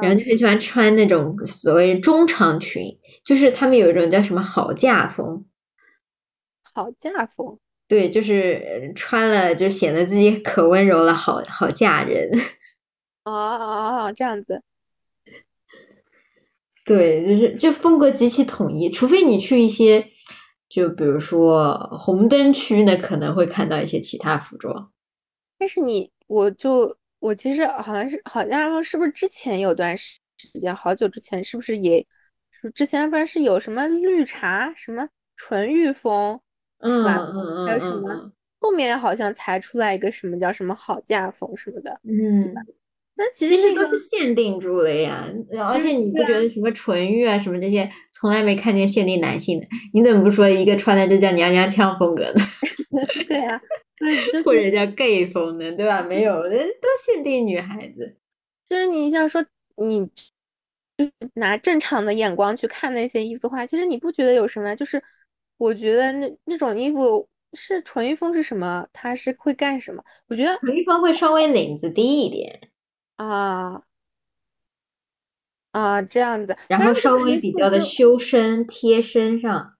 然后嗯，就很喜欢穿那种所谓中长裙，就是他们有一种叫什么好嫁风，好嫁风。对，就是呃穿了就显得自己可温柔了，好好嫁人。哦 哦哦，这样子。对，就是就风格极其统一，除非你去一些，就比如说红灯区，呢可能会看到一些其他服装。但是你，我就我其实好像是好像是不是之前有段时时间，好久之前是不是也，之前不是是有什么绿茶什么纯欲风是嗯吧？嗯嗯还有什么嗯后面好像才出来一个什么叫什么好嫁风什么的，嗯嗯，那其其实那个都是限定住了呀，而且你不觉得什么纯欲啊什么这些，从来没看见限定男性的？你怎么不说一个穿的就叫娘娘腔风格呢？对啊，对，就或是者叫 gay 风呢，对吧？没有，这都限定女孩子。就是你像说你就拿正常的眼光去看那些衣服的话，其实你不觉得有什么？就是我觉得那那种衣服是纯欲风是什么？它是会干什么？我觉得纯欲风会稍微领子低一点，啊啊这样子，然后稍微比较的修身贴身上。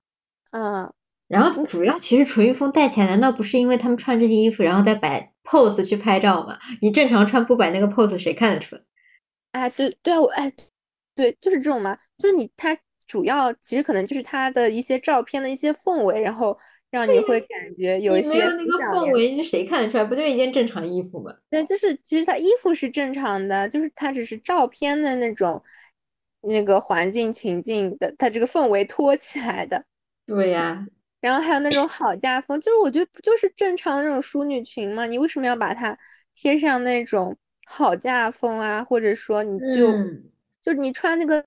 嗯。然后主要其实纯欲风带起来，难道不是因为他们穿这些衣服，然后再摆 pose 去拍照吗？你正常穿不摆那个 pose，谁看得出来？哎，对对啊，我哎，对，就是这种嘛，就是你它主要其实可能就是它的一些照片的一些氛围，然后让你会感觉有一些没有那个氛围，就谁看得出来？不就一件正常衣服吗？对，就是其实它衣服是正常的，就是它只是照片的那种那个环境情境的，它这个氛围托起来的。对呀。然后还有那种好家风，就是我觉得不就是正常的那种淑女裙吗？你为什么要把它贴上那种好嫁风啊？或者说你就、嗯、就是你穿那个，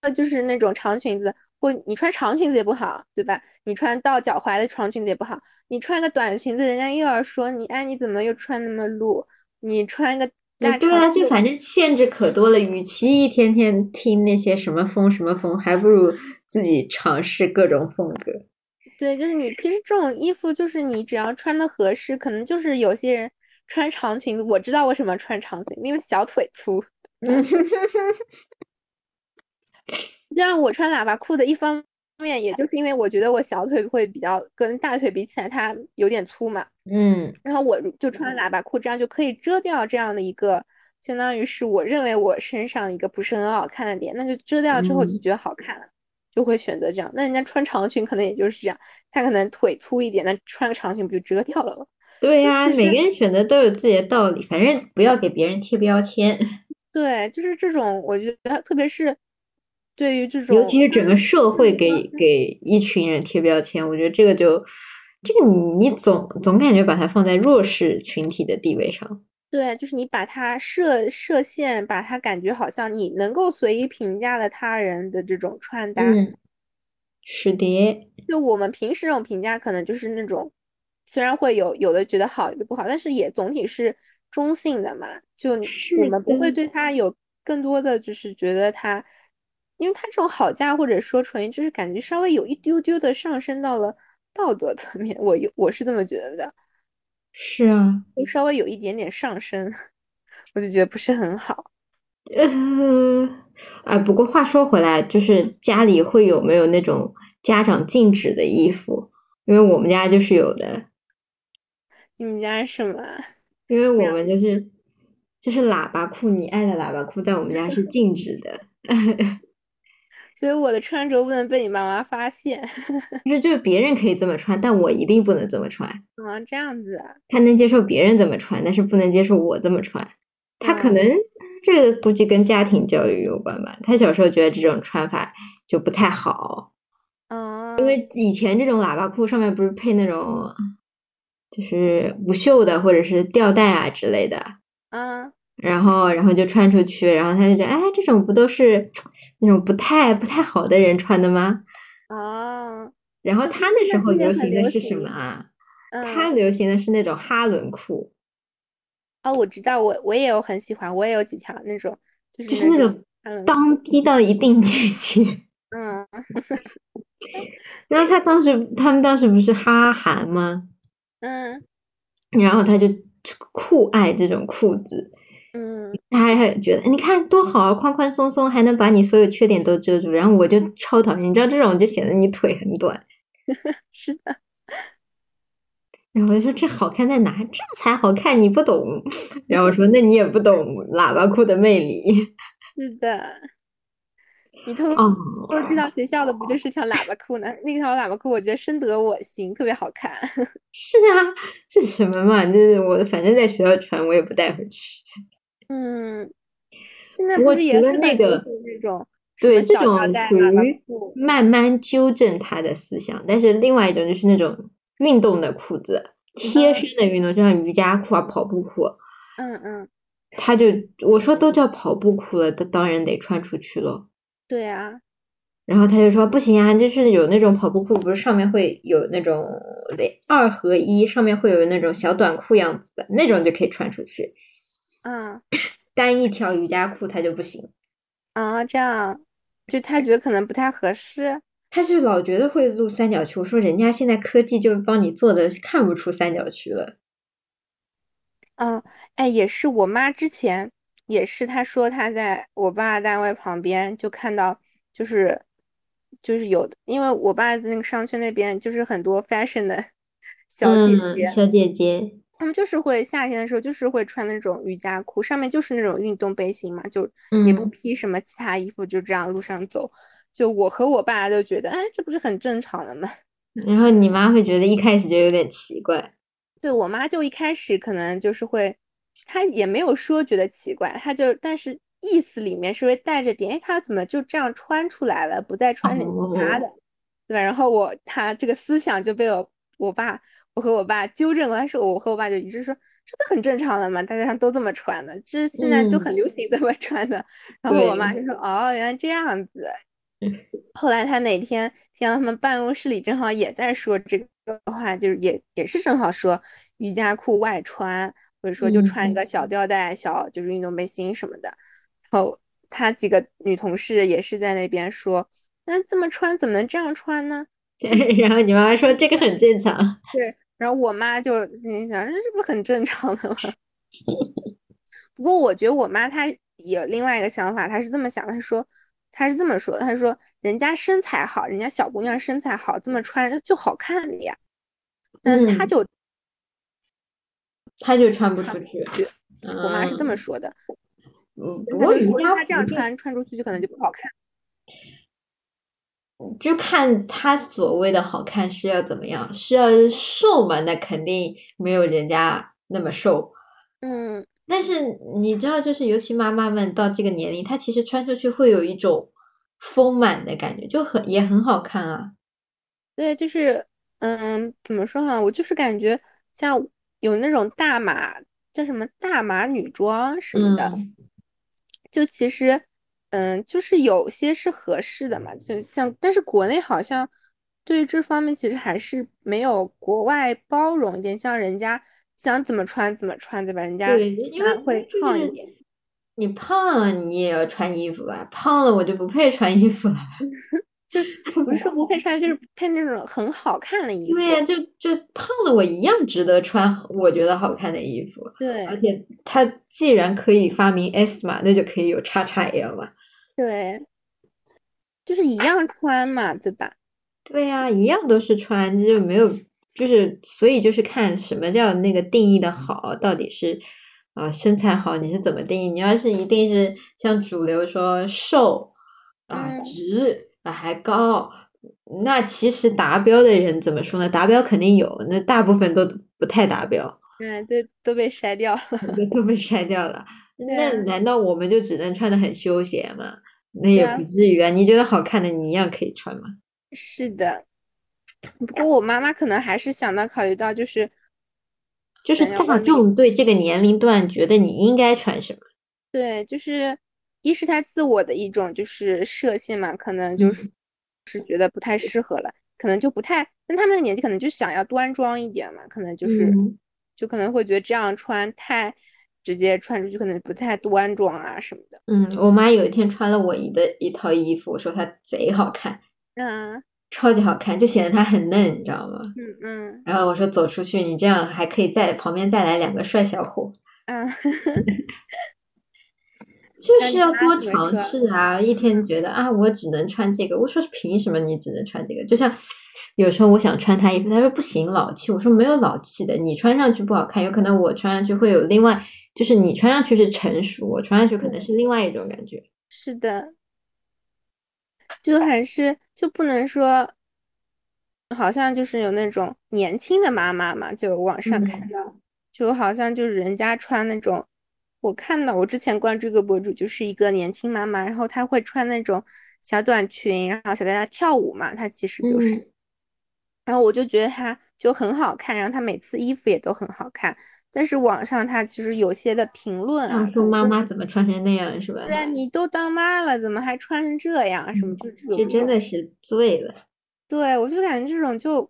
呃，就是那种长裙子，或你穿长裙子也不好，对吧？你穿到脚踝的长裙子也不好，你穿个短裙子，人家又要说你，哎，你怎么又穿那么露？你穿个大对啊，就反正限制可多了。与其一天天听那些什么风什么风，还不如自己尝试各种风格。对，就是你，其实这种衣服就是你只要穿的合适，可能就是有些人穿长裙子，我知道为什么穿长裙，因为小腿粗。嗯，就像我穿喇叭裤的一方面，也就是因为我觉得我小腿会比较跟大腿比起来，它有点粗嘛。嗯，然后我就穿喇叭裤，这样就可以遮掉这样的一个，相当于是我认为我身上一个不是很好看的点，那就遮掉之后就觉得好看了。就会选择这样，那人家穿长裙可能也就是这样，他可能腿粗一点，那穿个长裙不就遮掉了吗？对呀、每个人选择都有自己的道理，反正不要给别人贴标签。对，就是这种，我觉得特别是对于这种，尤其是整个社会给给一群人贴标签，我觉得这个就这个你你总总感觉把它放在弱势群体的地位上。对，就是你把它设设限，把它感觉好像你能够随意评价的他人的这种穿搭。嗯，是的。就我们平时这种评价，可能就是那种虽然会有有的觉得好，有的不好，但是也总体是中性的嘛。就我们不会对他有更多的就是觉得他，因为他这种好价或者说纯，就是感觉稍微有一丢丢的上升到了道德层面。我有我是这么觉得的。是啊，就稍微有一点点上升，我就觉得不是很好。呃，啊，不过话说回来，就是家里会有没有那种家长禁止的衣服？因为我们家就是有的。你们家是什么？因为我们就是就是喇叭裤，你爱的喇叭裤在我们家是禁止的。所以我的穿着不能被你妈妈发现。就是就是别人可以这么穿，但我一定不能这么穿。啊，这样子。他能接受别人这么穿，但是不能接受我这么穿。他可能、嗯、这个估计跟家庭教育有关吧。他小时候觉得这种穿法就不太好。哦。因为以前这种喇叭裤上面不是配那种就是无袖的或者是吊带啊之类的。嗯。然后，然后就穿出去，然后他就觉得，哎，这种不都是那种不太不太好的人穿的吗？啊。然后他那时候流行的是什么啊？嗯、他流行的是那种哈伦裤。哦，我知道，我我也有很喜欢，我也有几条那种，就是就是那种裆低到一定境界。嗯。然后他当时，他们当时不是哈韩吗？嗯。然后他就酷爱这种裤子。嗯，他还觉得你看多好啊，宽宽松松，还能把你所有缺点都遮住。然后我就超讨厌，你知道这种就显得你腿很短。是的。然后我就说这好看在哪？这才好看，你不懂。然后我说那你也不懂 喇叭裤的魅力。是的。你偷哦，偷寄到学校的不就是条喇叭裤呢？那条喇叭裤我觉得深得我心，特别好看。是啊，这什么嘛？就是我反正在学校穿，我也不带回去。嗯，现在不过除了那个那种对这种属于慢慢纠正他的思想，但是另外一种就是那种运动的裤子，贴身的运动，就像瑜伽裤啊、跑步裤，嗯嗯，他就我说都叫跑步裤了，他当然得穿出去了。对啊，然后他就说不行啊，就是有那种跑步裤，不是上面会有那种得二合一，上面会有那种小短裤样子的那种就可以穿出去。嗯单一条瑜伽裤他就不行，啊，这样就他觉得可能不太合适。他是老觉得会露三角区。我说人家现在科技就帮你做的看不出三角区了。嗯，哎，也是我妈之前也是，她说她在我爸单位旁边就看到，就是就是有，因为我爸在那个商圈那边就是很多 fashion 的 小姐姐，嗯，小姐姐，她们就是会夏天的时候就是会穿那种瑜伽裤，上面就是那种运动背心嘛，就也不嗯，披什么其他衣服，就这样路上走。就我和我爸都觉得，哎，这不是很正常的吗？然后你妈会觉得一开始就有点奇怪。对，我妈就一开始可能就是会，她也没有说觉得奇怪，她就但是意思里面是会带着点，哎，她怎么就这样穿出来了，不再穿点其他的，哦，对吧？然后我她这个思想就被我我爸我和我爸纠正过，但是我和我爸就一直说这不很正常的嘛，大街上都这么穿的，这现在都很嗯，流行这么穿的。然后我妈，就说哦，原来这样子。嗯 后来他哪天听到他们办公室里正好也在说这个话，就是也也是正好说瑜伽裤外穿，或者说就穿一嗯，个小吊带、小就是运动背心什么的。然后他几个女同事也是在那边说，那这么穿怎么能这样穿呢？对，然后你妈妈说这个很正常。对，然后我妈就心里想，这这不很正常的吗？不过我觉得我妈她有另外一个想法，她是这么想，她说她是这么说，她说人家身材好，人家小姑娘身材好，这么穿就好看的呀。嗯，她嗯，就她就穿不出去。我妈是这么嗯说的，嗯，不她就说她这样穿穿出去就可能就不好看。就看她所谓的好看是要怎么样，是要瘦嘛？那肯定没有人家那么瘦。嗯，但是你知道，就是尤其妈妈们到这个年龄，她其实穿出去会有一种丰满的感觉，就很也很好看啊。对，就是嗯，怎么说哈，我就是感觉像有那种大码叫什么大码女装什么的。嗯就其实，嗯，就是有些是合适的嘛，就像，但是国内好像对于这方面其实还是没有国外包容一点，像人家想怎么穿怎么穿，对吧？人家对，因为他会胖一点，你胖了，你也要穿衣服吧？胖了我就不配穿衣服了。就 不是不配穿，就是配那种很好看的衣服对呀，服。就就胖了，我一样值得穿我觉得好看的衣服。对而且它既然可以发明 S 码，那就可以有叉叉 L 嘛。对，就是一样穿嘛，对吧？对呀，一样都是穿，就没有，就是所以就是看什么叫那个定义的好，到底是啊、身材好你是怎么定义？你要是一定是像主流说瘦啊、嗯，直啊还高，那其实达标的人怎么说呢？达标肯定有，那大部分都不太达标。嗯，对，都被筛掉了。都 都被筛掉了。那难道我们就只能穿的很休闲吗？那也不至于啊。你觉得好看的，你一样可以穿嘛？是的。不过我妈妈可能还是想到考虑到，就是就是大众对这个年龄段觉得你应该穿什么？对，就是一是他自我的一种就是设限嘛，可能就是嗯是觉得不太适合了，可能就不太，但他们的年纪可能就想要端庄一点嘛，可能就是嗯，就可能会觉得这样穿太直接穿出去可能不太端庄啊什么的。嗯，我妈有一天穿了我姨的一套衣服，我说她贼好看，嗯超级好看，就显得她很嫩，你知道吗？嗯嗯然后我说走出去，你这样还可以在旁边再来两个帅小伙，嗯，就是要多尝？试啊！一天觉得啊，我只能穿这个，我说凭什么你只能穿这个？就像有时候我想穿她衣服，她说不行，老气。我说没有老气的，你穿上去不好看，有可能我穿上去会有另外，就是你穿上去是成熟，我穿上去可能是另外一种感觉。是的，就还是就不能说，好像就是有那种年轻的妈妈嘛，就网上看嗯到，就好像就是人家穿那种，我看到我之前关注一个博主，就是一个年轻妈妈，然后她会穿那种小短裙，然后小带带跳舞嘛，她其实就是，嗯然后我就觉得他就很好看，然后他每次衣服也都很好看，但是网上它其实有些的评论啊，说妈妈怎么穿成那样是吧？对啊，你都当妈了，怎么还穿成这样？什么就这真的是醉了。对，我就感觉这种就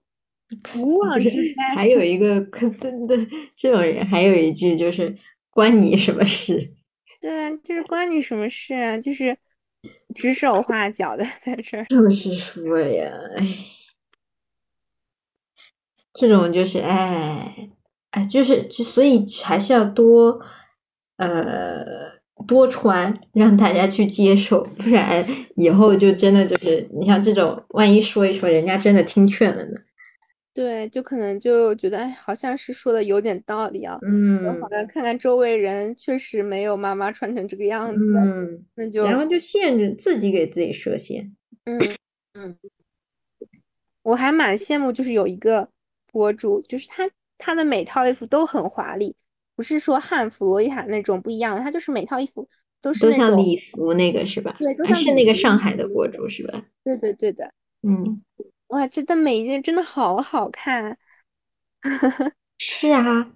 无妄之灾。还有 一个真的这种人，还有一句就是关你什么事？对啊，就是关你什么事啊？就是指手画脚的在这儿。就是说呀，哎，这种就是哎哎，就是就所以还是要多呃多穿，让大家去接受，不然以后就真的就是你像这种，万一说一说，人家真的听劝了呢。对，就可能就觉得，哎，好像是说的有点道理啊。嗯，好像看看周围人，确实没有妈妈穿成这个样子。嗯，那就然后就限制自己给自己设限。嗯嗯，我还蛮羡慕，就是有一个博主，就是他他的每套衣服都很华丽，不是说汉服、洛丽塔那种不一样的，他就是每套衣服都是那种礼服那个是吧？对，还是那个上海的博主是吧？对对对的，嗯。哇，真的每一件真的好好看，是啊，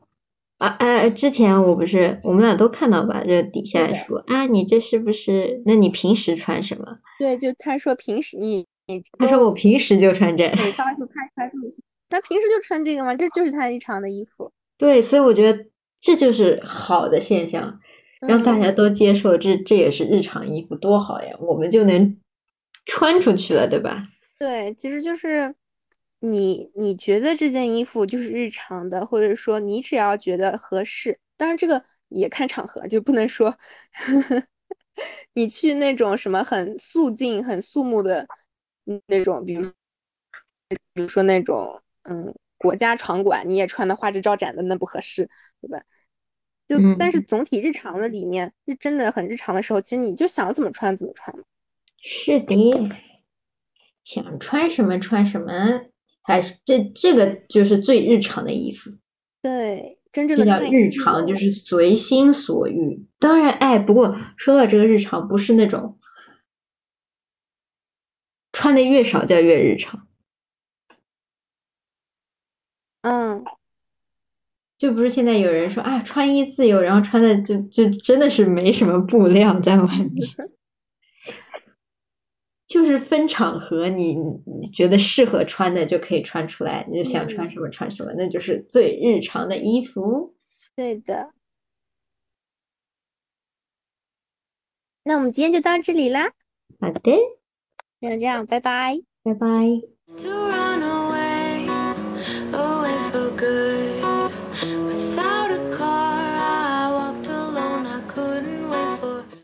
啊哎，之前我不是我们俩都看到吧？这底下说啊，你这是不是？那你平时穿什么？对，就他说平时你你，他说我平时就穿这，每套就拍拍这么，他平时就穿这个吗？这就是他日常的衣服。对，所以我觉得这就是好的现象，让大家都接受这这也是日常衣服，多好呀！我们就能穿出去了，对吧？对，其实就是你你觉得这件衣服就是日常的，或者说你只要觉得合适，当然这个也看场合，就不能说 你去那种什么很素净、很肃穆的那种，比如比如说那种嗯国家场馆，你也穿的花枝招展的，那不合适，对吧？就但是总体日常的里面是真的很日常的时候，其实你就想怎么穿怎么穿嘛。是的。想穿什么穿什么，还是这这个就是最日常的衣服。对，真正的叫日常，就是随心所欲。当然，哎，不过说到这个日常，不是那种穿的越少叫越日常。嗯，就不是现在有人说啊，穿衣自由，然后穿的就就真的是没什么布料在外面。就是分场合，你你觉得适合穿的就可以穿出来，你就想穿什么穿什么，那就是最日常的衣服。对的。那我们今天就到这里啦。好的。就这样，拜拜。拜拜。